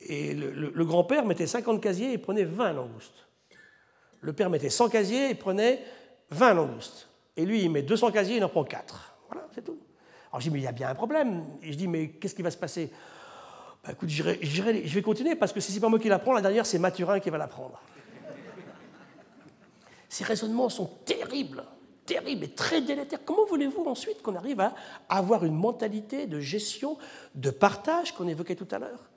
Et le, le grand-père mettait 50 casiers et prenait 20 langoustes. Le père mettait 100 casiers et prenait 20 langoustes. Et lui, il met 200 casiers, il en prend 4. Voilà, c'est tout. Alors je dis, mais il y a bien un problème. Et je dis, mais qu'est-ce qui va se passer? Bah, Écoute, je vais continuer parce que si ce n'est pas moi qui la prends, la dernière, c'est Mathurin qui va la prendre. Ces raisonnements sont terribles, terribles et très délétères. Comment voulez-vous ensuite qu'on arrive à avoir une mentalité de gestion, de partage qu'on évoquait tout à l'heure?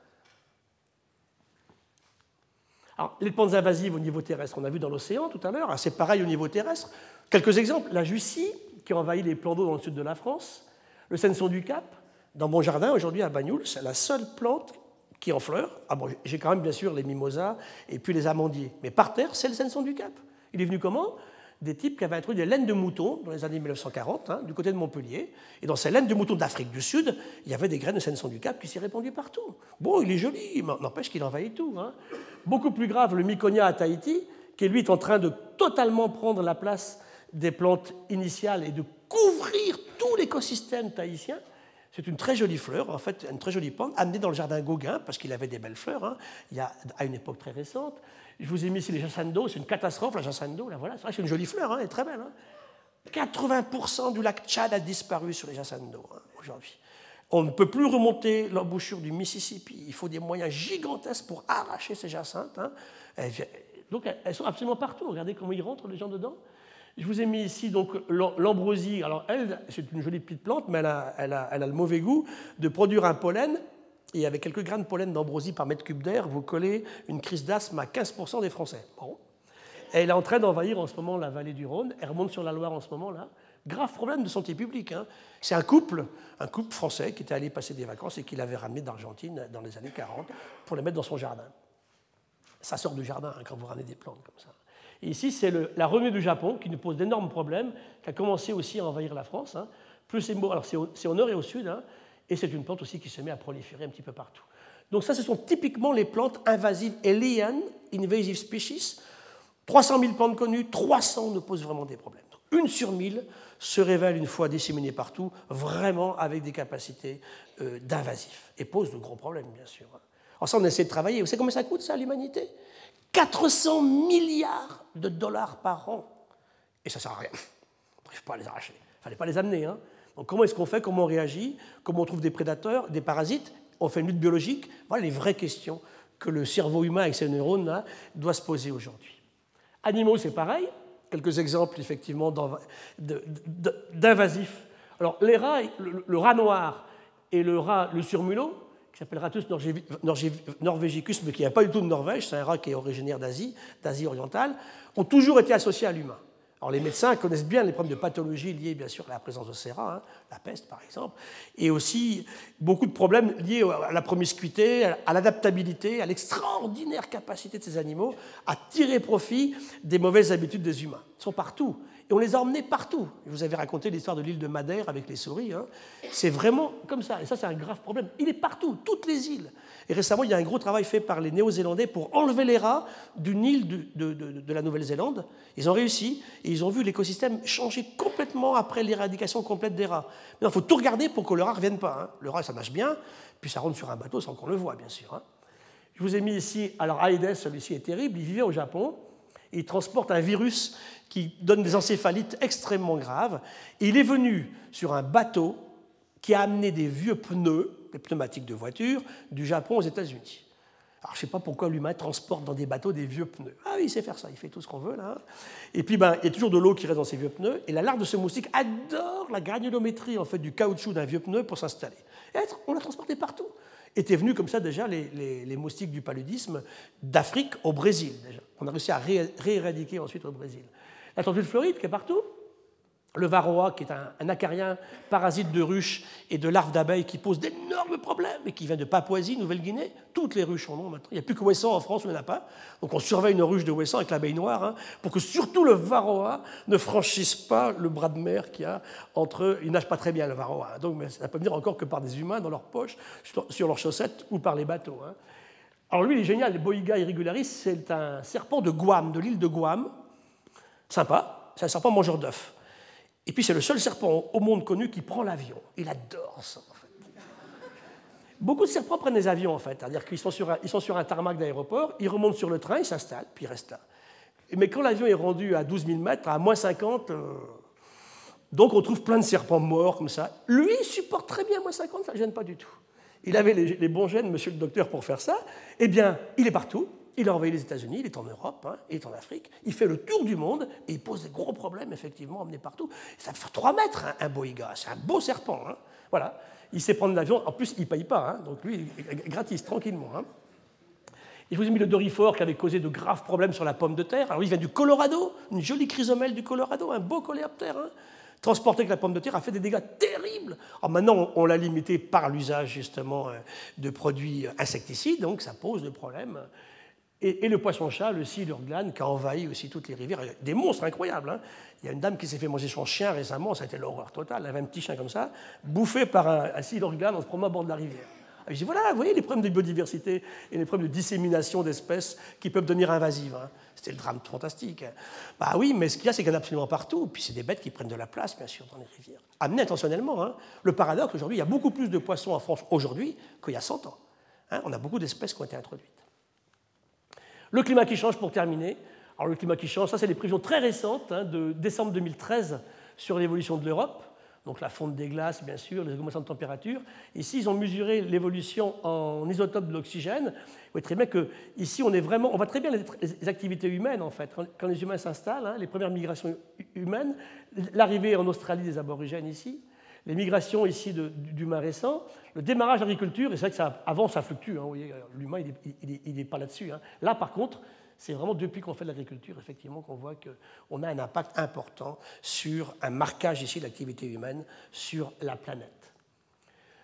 Les plantes invasives au niveau terrestre, on a vu dans l'océan tout à l'heure, c'est pareil au niveau terrestre. Quelques exemples, la Jussie, qui envahit les plans d'eau dans le sud de la France, le Senson du Cap, dans mon jardin aujourd'hui à Bagnoul, c'est la seule plante qui en fleurs. Ah bon, j'ai quand même bien sûr les mimosas et puis les amandiers, mais par terre, c'est le Senson du Cap. Il est venu comment? Des types qui avaient introduit des laines de mouton dans les années 1940, hein, du côté de Montpellier. Et dans ces laines de mouton d'Afrique du Sud, il y avait des graines de Senson du Cap qui s'y répandaient partout. Bon, il est joli, n'empêche qu'il envahit tout. Hein. Beaucoup plus grave, le Myconia à Tahiti, qui lui est en train de totalement prendre la place des plantes initiales et de couvrir tout l'écosystème tahitien. C'est une très jolie fleur, en fait, une très jolie plante, amenée dans le jardin Gauguin, parce qu'il avait des belles fleurs, hein, il y a, à une époque très récente. Je vous ai mis ici les jassando, c'est une catastrophe, la jassando, là, voilà. C'est vrai c'est une jolie fleur, hein, elle est très belle. 80% hein. du lac Tchad a disparu sur les jassando aujourd'hui. On ne peut plus remonter l'embouchure du Mississippi. Il faut des moyens gigantesques pour arracher ces jacinthes. Donc elles sont absolument partout. Regardez comment ils rentrent les gens dedans. Je vous ai mis ici donc l'ambrosie. Alors elle, c'est une jolie petite plante, mais elle a, le mauvais goût de produire un pollen. Et avec quelques grains de pollen d'ambrosie par mètre cube d'air, vous collez une crise d'asthme à 15% des Français. Elle est en train d'envahir en ce moment la vallée du Rhône. Elle remonte sur la Loire en ce moment là. Grave problème de santé publique. Hein. C'est un couple, un couple français qui était allé passer des vacances et qui l'avait ramené d'Argentine dans les années 40 pour les mettre dans son jardin. Ça sort du jardin hein, quand vous ramenez des plantes comme ça. Et ici, c'est la revenue du Japon qui nous pose d'énormes problèmes, qui a commencé aussi à envahir la France. Hein. Plus c'est alors c'est au, nord et au sud, et c'est une plante aussi qui se met à proliférer un petit peu partout. Donc ça, ce sont typiquement les plantes invasives alien, invasive species. 300 000 plantes connues, 300 nous posent vraiment des problèmes. une sur 1000 se révèle une fois disséminée partout, vraiment avec des capacités euh, d'invasif, et pose de gros problèmes, bien sûr. Alors ça, on essaie de travailler. Vous savez combien ça coûte, ça, à l'humanité? 400 milliards de dollars par an. Et ça ne sert à rien. On n'arrive pas les arracher. Il fallait pas les amener. Hein. Comment est-ce qu'on fait? Comment on réagit? Comment on trouve des prédateurs, des parasites? On fait une lutte biologique? Voilà les vraies questions que le cerveau humain avec ses neurones doit se poser aujourd'hui. Animaux, c'est pareil. Quelques exemples, effectivement, d'invasifs. Alors, les rats, le, rat noir et le rat, le surmulot, qui s'appelle Ratus norvegicus, mais qui n'a pas du tout de Norvège, c'est un rat qui est originaire d'Asie, d'Asie orientale, ont toujours été associés à l'humain. Les médecins connaissent bien les problèmes de pathologie liés bien sûr à la présence de rats, hein, la peste par exemple, et aussi beaucoup de problèmes liés à la promiscuité, à l'adaptabilité, à l'extraordinaire capacité de ces animaux à tirer profit des mauvaises habitudes des humains. Ils sont partout. Et on les a emmenés partout. Je vous avais raconté l'histoire de l'île de Madère avec les souris. Hein. C'est vraiment comme ça. Et ça, c'est un grave problème. Il est partout, toutes les îles. Et récemment, il y a un gros travail fait par les Néo-Zélandais pour enlever les rats d'une île de, la Nouvelle-Zélande. Ils ont réussi et ils ont vu l'écosystème changer complètement après l'éradication complète des rats. Mais il faut tout regarder pour que le rat ne revienne pas. Hein. Le rat, ça nage bien, puis ça rentre sur un bateau sans qu'on le voit, bien sûr. Hein. Je vous ai mis ici, alors Aedes, celui-ci est terrible, il vivait au Japon. Il transporte un virus qui donne des encéphalites extrêmement graves. il est venu sur un bateau qui a amené des vieux pneus, des pneumatiques de voiture, du Japon aux États-Unis. Alors, je ne sais pas pourquoi l'humain transporte dans des bateaux des vieux pneus. Ah oui, il sait faire ça, il fait tout ce qu'on veut là. Et puis, ben, il y a toujours de l'eau qui reste dans ces vieux pneus. Et la larve de ce moustique adore la granulométrie en fait, du caoutchouc d'un vieux pneu pour s'installer. On l'a transporté partout. Étaient venus comme ça déjà les, moustiques du paludisme d'Afrique au Brésil déjà. On a réussi à rééradiquer ensuite au Brésil. La tortue de Floride qui est partout, le varroa, qui est un, acarien parasite de ruches et de larves d'abeilles qui pose d'énormes problèmes et qui vient de Papouasie, Nouvelle-Guinée. Toutes les ruches en ont maintenant. Il n'y a plus que Ouessant en France où il n'y en a pas. Donc on surveille une ruche de Ouessant avec l'abeille noire hein, pour que surtout le varroa ne franchisse pas le bras de mer qu'il y a entre. Il nage pas très bien le varroa. Hein. donc ça peut venir encore que par des humains dans leurs poches, sur leurs chaussettes ou par les bateaux. Hein. Alors lui, il est génial. Le Boiga irregularis, c'est un serpent de Guam, de l'île de Guam. Sympa. C'est un serpent mangeur d'œufs. Et puis c'est le seul serpent au monde connu qui prend l'avion. Il adore ça, en fait. Beaucoup de serpents prennent des avions, en fait. C'est-à-dire qu'ils sont, sur un, tarmac d'aéroport, ils remontent sur le train, ils s'installent, puis ils restent là. Mais quand l'avion est rendu à 12 000 mètres, à moins 50, euh, donc on trouve plein de serpents morts comme ça. Lui, il supporte très bien moins 50, ça ne gêne pas du tout. Il avait les, bons gènes, monsieur le docteur, pour faire ça. Eh bien, il est partout. Il a envahi les États-Unis, il est en Europe, hein, il est en Afrique, il fait le tour du monde et il pose des gros problèmes, effectivement, emmenés partout. Ça fait 3 mètres, hein, un boïga, c'est un beau serpent. Hein. Voilà. Il sait prendre l'avion, en plus, il ne paye pas, hein. donc lui, gratis, tranquillement. Et je vous ai mis le dorifort qui avait causé de graves problèmes sur la pomme de terre. Alors, il vient du Colorado, une jolie chrysomèle du Colorado, un beau coléoptère. Transporté avec la pomme de terre a fait des dégâts terribles. Alors maintenant, on l'a limité par l'usage justement euh, de produits insecticides, donc ça pose des problèmes et, le poisson-chat, le silurglane, qui a envahi aussi toutes les rivières. Des monstres incroyables. Hein. Il y a une dame qui s'est fait manger son chien récemment, ça a été l'horreur totale. Elle avait un petit chien comme ça, bouffé par un, un silurglane en se promenant au bord de la rivière. Et je dis voilà, vous voyez les problèmes de biodiversité et les problèmes de dissémination d'espèces qui peuvent devenir invasives. Hein. C'était le drame fantastique. Bah oui, mais ce qu'il y a, c'est qu'il y en a absolument partout. Puis c'est des bêtes qui prennent de la place, bien sûr, dans les rivières. Amenées intentionnellement. Hein. Le paradoxe, aujourd'hui, il y a beaucoup plus de poissons en France aujourd'hui qu'il y a 100 ans. Hein. on a beaucoup d'espèces qui ont été introduites. Le climat qui change, pour terminer. Alors le climat qui change, ça c'est des prévisions très récentes hein, de décembre 2013 sur l'évolution de l'Europe donc la fonte des glaces, bien sûr, les augmentations de température. Ici, ils ont mesuré l'évolution en isotope de l'oxygène. Vous voyez très bien que ici, on est vraiment, on voit très bien les, activités humaines en fait. Quand, les humains s'installent, hein, les premières migrations humaines, l'arrivée en Australie des aborigènes ici, les migrations ici d'humains récents, le démarrage de l'agriculture, et c'est vrai que ça, avant ça fluctue, hein, l'humain il n'est pas là-dessus. Hein. Là par contre, c'est vraiment depuis qu'on fait de l'agriculture, effectivement, qu'on voit qu'on a un impact important sur un marquage ici de l'activité humaine sur la planète.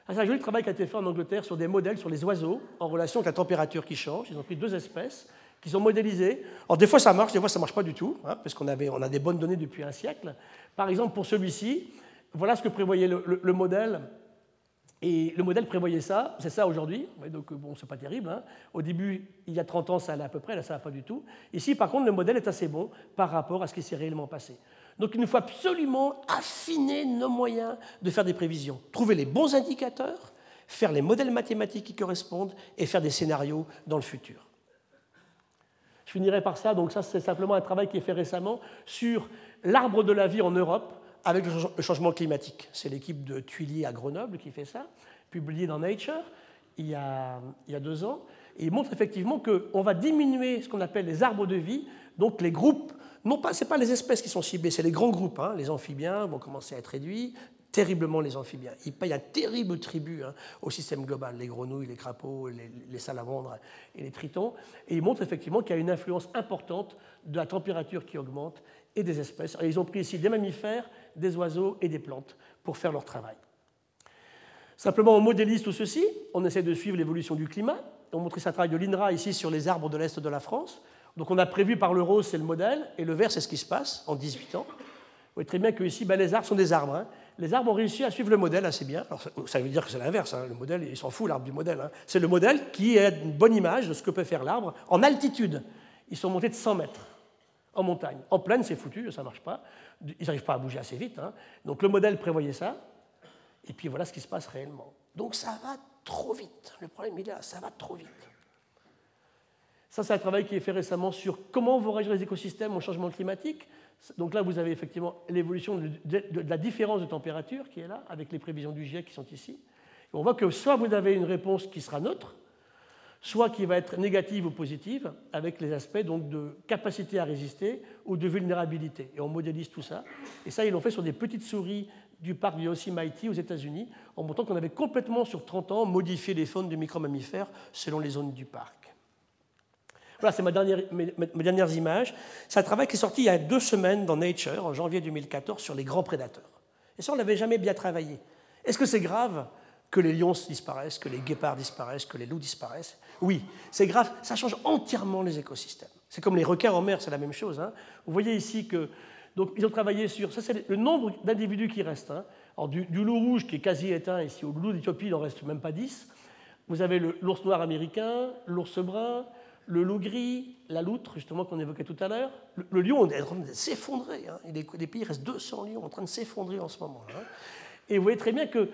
Ah, c'est un joli travail qui a été fait en Angleterre sur des modèles sur les oiseaux en relation avec la température qui change. Ils ont pris deux espèces qu'ils ont modélisées. Alors des fois ça marche, des fois ça ne marche pas du tout, hein, parce qu'on on a des bonnes données depuis un siècle. Par exemple, pour celui-ci, voilà ce que prévoyait le modèle et le modèle prévoyait ça, c'est ça aujourd'hui, donc bon, c'est pas terrible. Hein. Au début, il y a 30 ans, ça allait à peu près, là, ça va pas du tout. Ici, par contre, le modèle est assez bon par rapport à ce qui s'est réellement passé. Donc il nous faut absolument affiner nos moyens de faire des prévisions, trouver les bons indicateurs, faire les modèles mathématiques qui correspondent et faire des scénarios dans le futur. Je finirai par ça, donc ça c'est simplement un travail qui est fait récemment sur l'arbre de la vie en Europe avec le changement climatique. C'est l'équipe de Tuilier à Grenoble qui fait ça, publié dans Nature il y a, deux ans. Et il montre effectivement qu'on va diminuer ce qu'on appelle les arbres de vie, donc les groupes. Non pas, ce pas les espèces qui sont ciblées, c'est les grands groupes. Hein. Les amphibiens vont commencer à être réduits, terriblement les amphibiens. Ils payent un terrible tribut hein, au système global, les grenouilles, les crapauds, les, les, salamandres et les tritons. Et ils montrent effectivement qu'il y a une influence importante de la température qui augmente et des espèces. ils ont pris ici des mammifères, des oiseaux et des plantes pour faire leur travail. Simplement, on modélise tout ceci, on essaie de suivre l'évolution du climat. On montre un travail de l'INRA ici sur les arbres de l'Est de la France. Donc on a prévu par le rose, c'est le modèle, et le vert, c'est ce qui se passe en 18 ans. Vous voyez très bien que ici, ben, les arbres sont des arbres. Hein. Les arbres ont réussi à suivre le modèle assez bien. Ça veut dire que c'est l'inverse. Hein. Le modèle, il s'en fout, l'arbre du modèle. Hein. C'est le modèle qui est une bonne image de ce que peut faire l'arbre en altitude. Ils sont montés de 100 mètres en montagne. En plaine, c'est foutu, ça ne marche pas. Ils n'arrivent pas à bouger assez vite. Hein. Donc le modèle prévoyait ça. Et puis voilà ce qui se passe réellement. Donc ça va trop vite. Le problème, il est là, ça va trop vite. Ça, c'est un travail qui est fait récemment sur comment vont réagir les écosystèmes au changement climatique. Donc là, vous avez effectivement l'évolution de, la différence de température qui est là, avec les prévisions du GIEC qui sont ici. Et on voit que soit vous avez une réponse qui sera neutre, soit qui va être négative ou positive, avec les aspects donc, de capacité à résister ou de vulnérabilité. Et on modélise tout ça. Et ça, ils l'ont fait sur des petites souris du parc Yosemite aux États-Unis, en montrant qu'on avait complètement, sur 30 ans, modifié les faunes de micromammifères selon les zones du parc. Voilà, c'est ma dernière, mes, dernières images. C'est un travail qui est sorti il y a deux semaines dans Nature, en janvier 2014, sur les grands prédateurs. Et ça, on n'avait jamais bien travaillé. Est-ce que c'est grave que les lions disparaissent, que les guépards disparaissent, que les loups disparaissent? Oui, c'est grave, ça change entièrement les écosystèmes. C'est comme les requins en mer, c'est la même chose. Hein. Vous voyez ici que donc, ils ont travaillé sur, ça c'est le nombre d'individus qui restent. Hein. Alors, du, loup rouge qui est quasi éteint ici, au loup d'Éthiopie, il n'en reste même pas 10. Vous avez l'ours noir américain, l'ours brun, le loup gris, la loutre, justement, qu'on évoquait tout à l'heure. Le, lion est en train de s'effondrer. Hein. Des pays, il reste 200 lions en train de s'effondrer en ce moment. Hein. Et vous voyez très bien que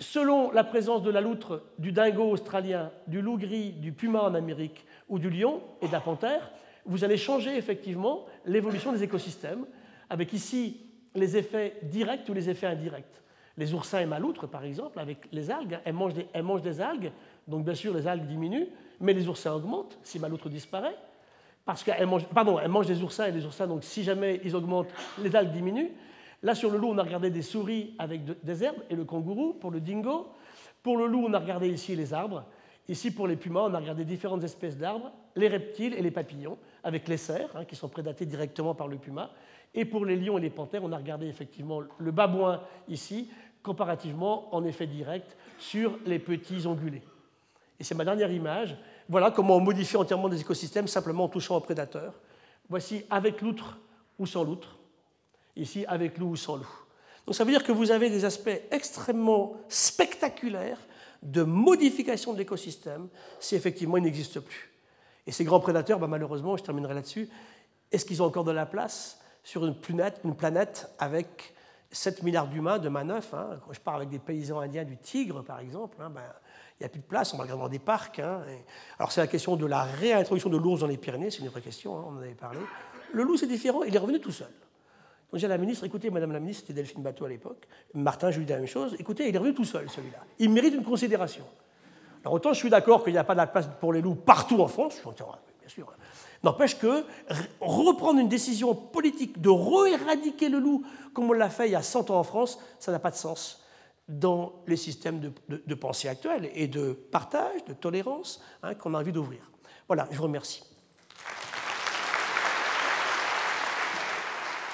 selon la présence de la loutre, du dingo australien, du loup gris, du puma en Amérique ou du lion et de la panthère, vous allez changer effectivement l'évolution des écosystèmes, avec ici les effets directs ou les effets indirects. Les oursins et ma loutre, par exemple, avec les algues, elles mangent, des, elles mangent des algues, donc bien sûr les algues diminuent, mais les oursins augmentent si ma loutre disparaît, parce qu'elles mangent, pardon, elles mangent des oursins et les oursins, donc si jamais ils augmentent, les algues diminuent, Là, sur le loup, on a regardé des souris avec des herbes et le kangourou pour le dingo. Pour le loup, on a regardé ici les arbres. Ici, pour les pumas, on a regardé différentes espèces d'arbres, les reptiles et les papillons, avec les cerfs, hein, qui sont prédatés directement par le puma. Et pour les lions et les panthères, on a regardé effectivement le babouin ici, comparativement en effet direct sur les petits ongulés. Et c'est ma dernière image. Voilà comment on modifie entièrement des écosystèmes simplement en touchant aux prédateurs. Voici avec loutre ou sans loutre ici avec loup ou sans loup. Donc ça veut dire que vous avez des aspects extrêmement spectaculaires de modification de l'écosystème si effectivement il n'existe plus. Et ces grands prédateurs, bah, malheureusement, je terminerai là-dessus, Est-ce qu'ils ont encore de la place sur une planète, une planète avec 7 milliards d'humains de manœuvres hein? Quand je parle avec des paysans indiens du Tigre, par exemple, hein, ben, il n'y a plus de place, on va regarder dans des parcs. Hein, alors c'est la question de la réintroduction de l'ours dans les Pyrénées, c'est une vraie question, on en avait parlé. Le loup, c'est différent, il est revenu tout seul. Donc j'ai à la ministre, écoutez, Madame la ministre, c'était Delphine Bateau à l'époque, Martin, je lui dis la même chose, écoutez, il est revenu tout seul, celui-là. Il mérite une considération. Alors autant je suis d'accord qu'il n'y a pas de la place pour les loups partout en France, je bien sûr. N'empêche que reprendre une décision politique de re-éradiquer le loup, comme on l'a fait il y a 100 ans en France, ça n'a pas de sens dans les systèmes de, pensée actuels et de partage, de tolérance hein, qu'on a envie d'ouvrir. Voilà, je vous remercie.